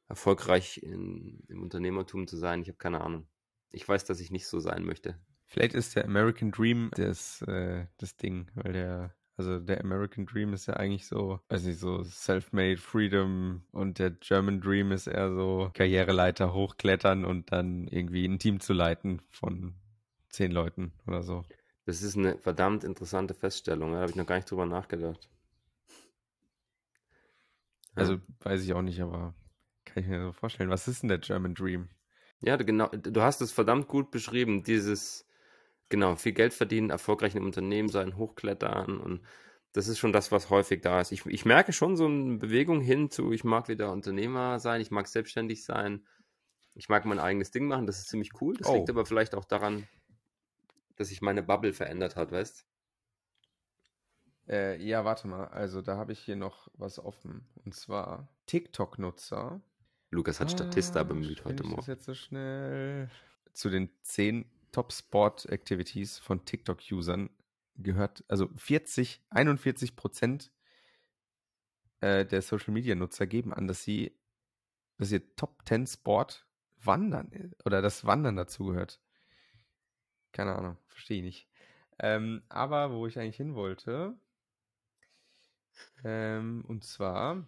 erfolgreich in, im Unternehmertum zu sein. Ich habe keine Ahnung. Ich weiß, dass ich nicht so sein möchte. Vielleicht ist der American Dream das, äh, das Ding, weil der, also der American Dream ist ja eigentlich so, also so Self-Made Freedom und der German Dream ist eher so Karriereleiter hochklettern und dann irgendwie ein Team zu leiten von zehn Leuten oder so. Das ist eine verdammt interessante Feststellung. Da habe ich noch gar nicht drüber nachgedacht. Also weiß ich auch nicht, aber kann ich mir so vorstellen. Was ist denn der German Dream? Ja, genau. Du hast es verdammt gut beschrieben. Dieses, genau, viel Geld verdienen, erfolgreich im Unternehmen sein, hochklettern und das ist schon das, was häufig da ist. Ich, ich merke schon so eine Bewegung hin zu, ich mag wieder Unternehmer sein, ich mag selbstständig sein, ich mag mein eigenes Ding machen, das ist ziemlich cool. Das oh. liegt aber vielleicht auch daran, dass sich meine Bubble verändert hat, weißt äh, ja, warte mal. Also da habe ich hier noch was offen. Und zwar TikTok-Nutzer. Lukas hat Statista ah, bemüht heute Morgen. Das jetzt so schnell. Zu den 10 Top-Sport-Activities von TikTok-Usern gehört, also 40, 41 Prozent äh, der Social-Media-Nutzer geben an, dass sie, dass ihr Top 10 Sport Wandern oder das Wandern dazugehört. Keine Ahnung, verstehe ich nicht. Ähm, aber wo ich eigentlich hin wollte, ähm, und zwar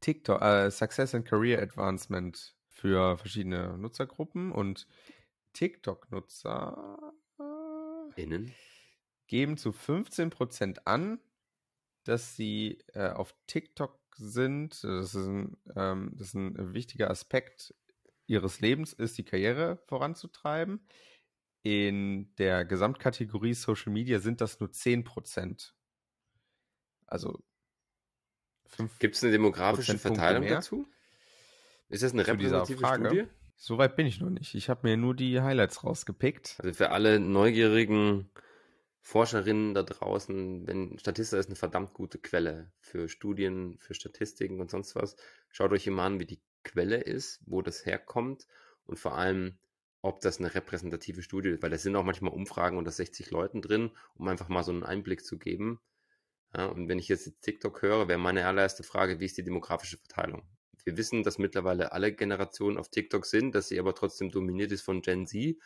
TikTok, äh, Success and Career Advancement für verschiedene Nutzergruppen und TikTok-Nutzer Innen. geben zu 15% an, dass sie äh, auf TikTok sind. Das ist, ein, ähm, das ist ein wichtiger Aspekt ihres Lebens, ist die Karriere voranzutreiben. In der Gesamtkategorie Social Media sind das nur 10%. Also Gibt es eine demografische Verteilung dazu? Ist das eine repräsentative Studie? Soweit bin ich noch nicht. Ich habe mir nur die Highlights rausgepickt. Also für alle neugierigen Forscherinnen da draußen, wenn Statista ist eine verdammt gute Quelle für Studien, für Statistiken und sonst was. Schaut euch immer an, wie die Quelle ist, wo das herkommt und vor allem, ob das eine repräsentative Studie ist, weil da sind auch manchmal Umfragen unter 60 Leuten drin, um einfach mal so einen Einblick zu geben. Ja, und wenn ich jetzt TikTok höre, wäre meine allererste Frage, wie ist die demografische Verteilung? Wir wissen, dass mittlerweile alle Generationen auf TikTok sind, dass sie aber trotzdem dominiert ist von Gen Z.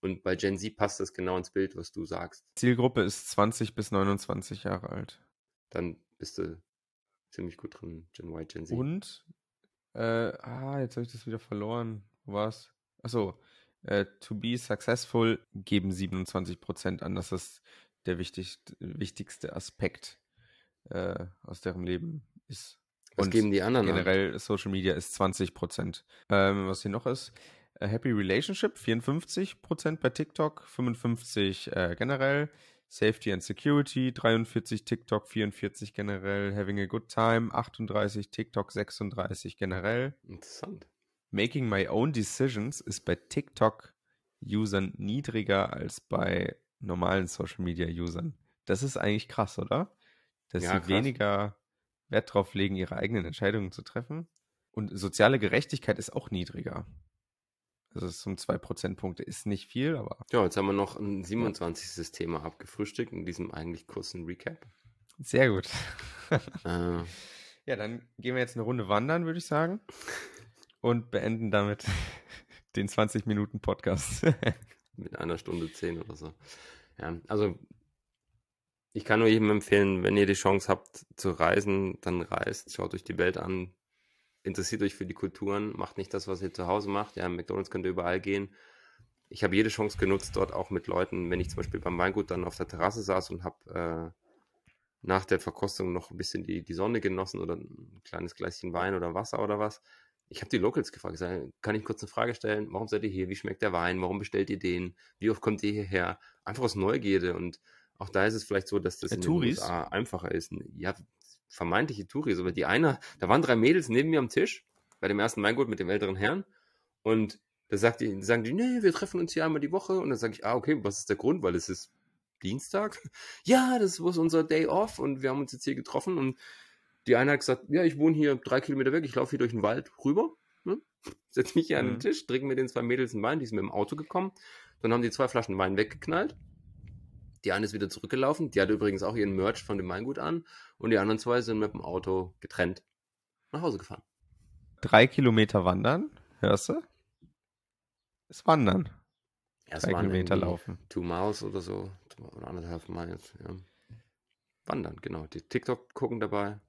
Und bei Gen Z passt das genau ins Bild, was du sagst. Zielgruppe ist 20 bis 29 Jahre alt. Dann bist du ziemlich gut drin, Gen Y, Gen Z. Und, äh, ah, jetzt habe ich das wieder verloren. Wo war's? Achso, äh, to be successful geben 27% an. Das ist der wichtig, wichtigste Aspekt äh, aus deren Leben ist. Was Und geben die anderen an? Generell Social Media ist 20%. Ähm, was hier noch ist, a Happy Relationship 54% bei TikTok, 55% äh, generell. Safety and Security 43% TikTok, 44 generell. Having a good time 38 TikTok, 36 generell. Interessant. Making my own decisions ist bei TikTok-Usern niedriger als bei normalen Social Media-Usern. Das ist eigentlich krass, oder? Dass Ja, sie krass. weniger Wert drauf legen, ihre eigenen Entscheidungen zu treffen. Und soziale Gerechtigkeit ist auch niedriger. Also es ist um zwei Prozentpunkte. Ist nicht viel, aber Ja, jetzt haben wir noch ein 27. Thema abgefrühstückt in diesem eigentlich kurzen Recap. sehr gut. *laughs* Äh, Ja, dann gehen wir jetzt eine Runde wandern, würde ich sagen. *laughs* Und beenden damit *laughs* den 20 Minuten Podcast. *laughs* mit einer Stunde zehn oder so. Ja, also ich kann nur jedem empfehlen, wenn ihr die Chance habt zu reisen, dann reist, schaut euch die Welt an, interessiert euch für die Kulturen, macht nicht das, was ihr zu Hause macht. Ja, McDonalds könnt ihr überall gehen. Ich habe jede Chance genutzt, dort auch mit Leuten, wenn ich zum Beispiel beim Weingut dann auf der Terrasse saß und habe äh, nach der Verkostung noch ein bisschen die, die Sonne genossen oder ein kleines Gläschen Wein oder Wasser oder was. Ich habe die Locals gefragt, gesagt, kann ich kurz eine Frage stellen? Warum seid ihr hier? Wie schmeckt der Wein? Warum bestellt ihr den? Wie oft kommt ihr hierher? Einfach aus Neugierde und auch da ist es vielleicht so, dass das Ja, in Touris? den USA einfacher ist. Ja, vermeintliche Touris, aber die eine, da waren drei Mädels neben mir am Tisch bei dem ersten Weingut mit dem älteren Herrn und da sagt die, sagen die, nee, wir treffen uns hier einmal die Woche und dann sage ich, ah, okay, was ist der Grund? Weil es ist Dienstag? *laughs* Ja, das ist unser Day off und wir haben uns jetzt hier getroffen und die eine hat gesagt, ja, ich wohne hier drei Kilometer weg, ich laufe hier durch den Wald rüber, ne? setze mich hier an den Mhm. Tisch, trinke mit den zwei Mädels einen Wein, die sind mit dem Auto gekommen, dann haben die zwei Flaschen Wein weggeknallt, die eine ist wieder zurückgelaufen, die hatte übrigens auch ihren Merch von dem Weingut an und die anderen zwei sind mit dem Auto getrennt nach Hause gefahren. Drei Kilometer wandern, hörst du? Ist Wandern. Ja, es Drei Kilometer laufen. Two Miles oder so, oder anderthalb Miles, ja. Wandern, genau. Die TikTok gucken dabei.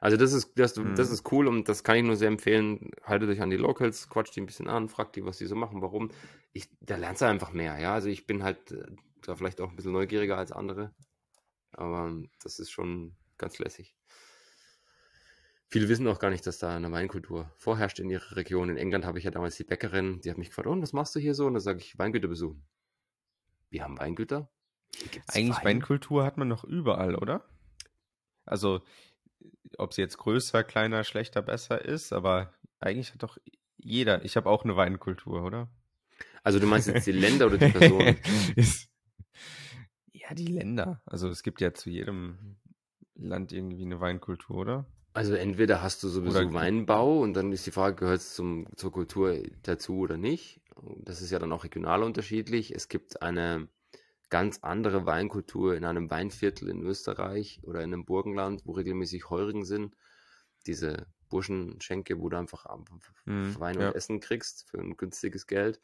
Also das ist, das, Mhm. das ist cool und das kann ich nur sehr empfehlen. Haltet euch an die Locals, quatscht die ein bisschen an, fragt die, was die so machen, warum. Ich, da lernst du einfach mehr, ja. Also ich bin halt äh, da vielleicht auch ein bisschen neugieriger als andere. Aber das ist schon ganz lässig. Viele wissen auch gar nicht, dass da eine Weinkultur vorherrscht in ihrer Region. In England habe ich ja damals die Bäckerin, die hat mich gefragt, oh, was machst du hier so? Und da sage ich, Weingüter besuchen. Wir haben Weingüter? Eigentlich Wein? Weinkultur hat man noch überall, oder? Also, ob sie jetzt größer, kleiner, schlechter, besser ist, aber eigentlich hat doch jeder. Ich habe auch eine Weinkultur, oder? Also du meinst jetzt die *laughs* Länder oder die Personen? Ja, die Länder. Also es gibt ja zu jedem Land irgendwie eine Weinkultur, oder? Also entweder hast du sowieso Oder- Weinbau und dann ist die Frage, gehört es zur Kultur dazu oder nicht? Das ist ja dann auch regional unterschiedlich. Es gibt eine ganz andere Weinkultur in einem Weinviertel in Österreich oder in einem Burgenland, wo regelmäßig Heurigen sind. Diese Burschenschenke, wo du einfach Hm, Wein ja. und Essen kriegst für ein günstiges Geld.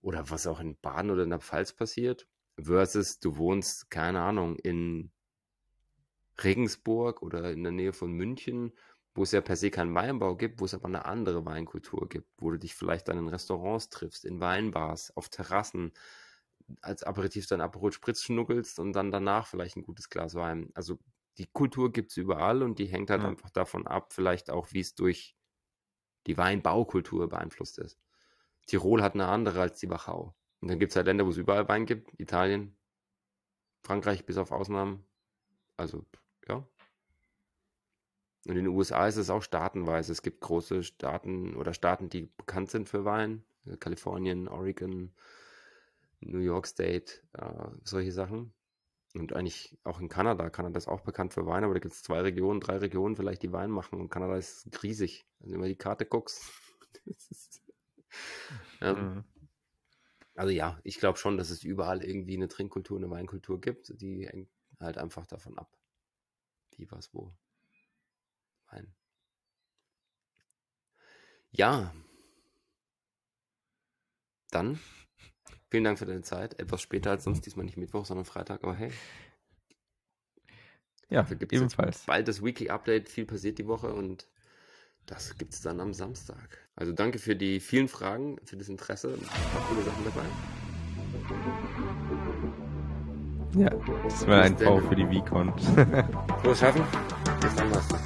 Oder was auch in Baden oder in der Pfalz passiert. Versus du wohnst, keine Ahnung, in Regensburg oder in der Nähe von München, wo es ja per se keinen Weinbau gibt, wo es aber eine andere Weinkultur gibt, wo du dich vielleicht dann in Restaurants triffst, in Weinbars, auf Terrassen, als Aperitif dann Aperol Spritz schnuckelst und dann danach vielleicht ein gutes Glas Wein. Also die Kultur gibt es überall und die hängt halt Ja. einfach davon ab, vielleicht auch, wie es durch die Weinbaukultur beeinflusst ist. Tirol hat eine andere als die Wachau. Und dann gibt es halt Länder, wo es überall Wein gibt. Italien, Frankreich bis auf Ausnahmen. Also, ja. Und in den USA ist es auch staatenweise. Es gibt große Staaten oder Staaten, die bekannt sind für Wein. Kalifornien, Oregon, New York State, äh, solche Sachen. Und eigentlich auch in Kanada. Kanada ist auch bekannt für Wein, aber da gibt es zwei Regionen, drei Regionen vielleicht, die Wein machen. Und Kanada ist riesig. Wenn du über die Karte guckst, *laughs* ist Ähm, mhm. Also ja, ich glaube schon, dass es überall irgendwie eine Trinkkultur, eine Weinkultur gibt, die hängt halt einfach davon ab, wie, was, wo. Wein. Ja. Dann, vielen Dank für deine Zeit. Etwas später als sonst, diesmal nicht Mittwoch, sondern Freitag, aber hey. Ja, ebenfalls. Bald das Weekly Update, viel passiert die Woche und das gibt es dann am Samstag. Also danke für die vielen Fragen, für das Interesse. Ein paar coole Sachen dabei. Ja, das war ein V für die VCon. Frohes Schaffen. *laughs* Bis dann, Master.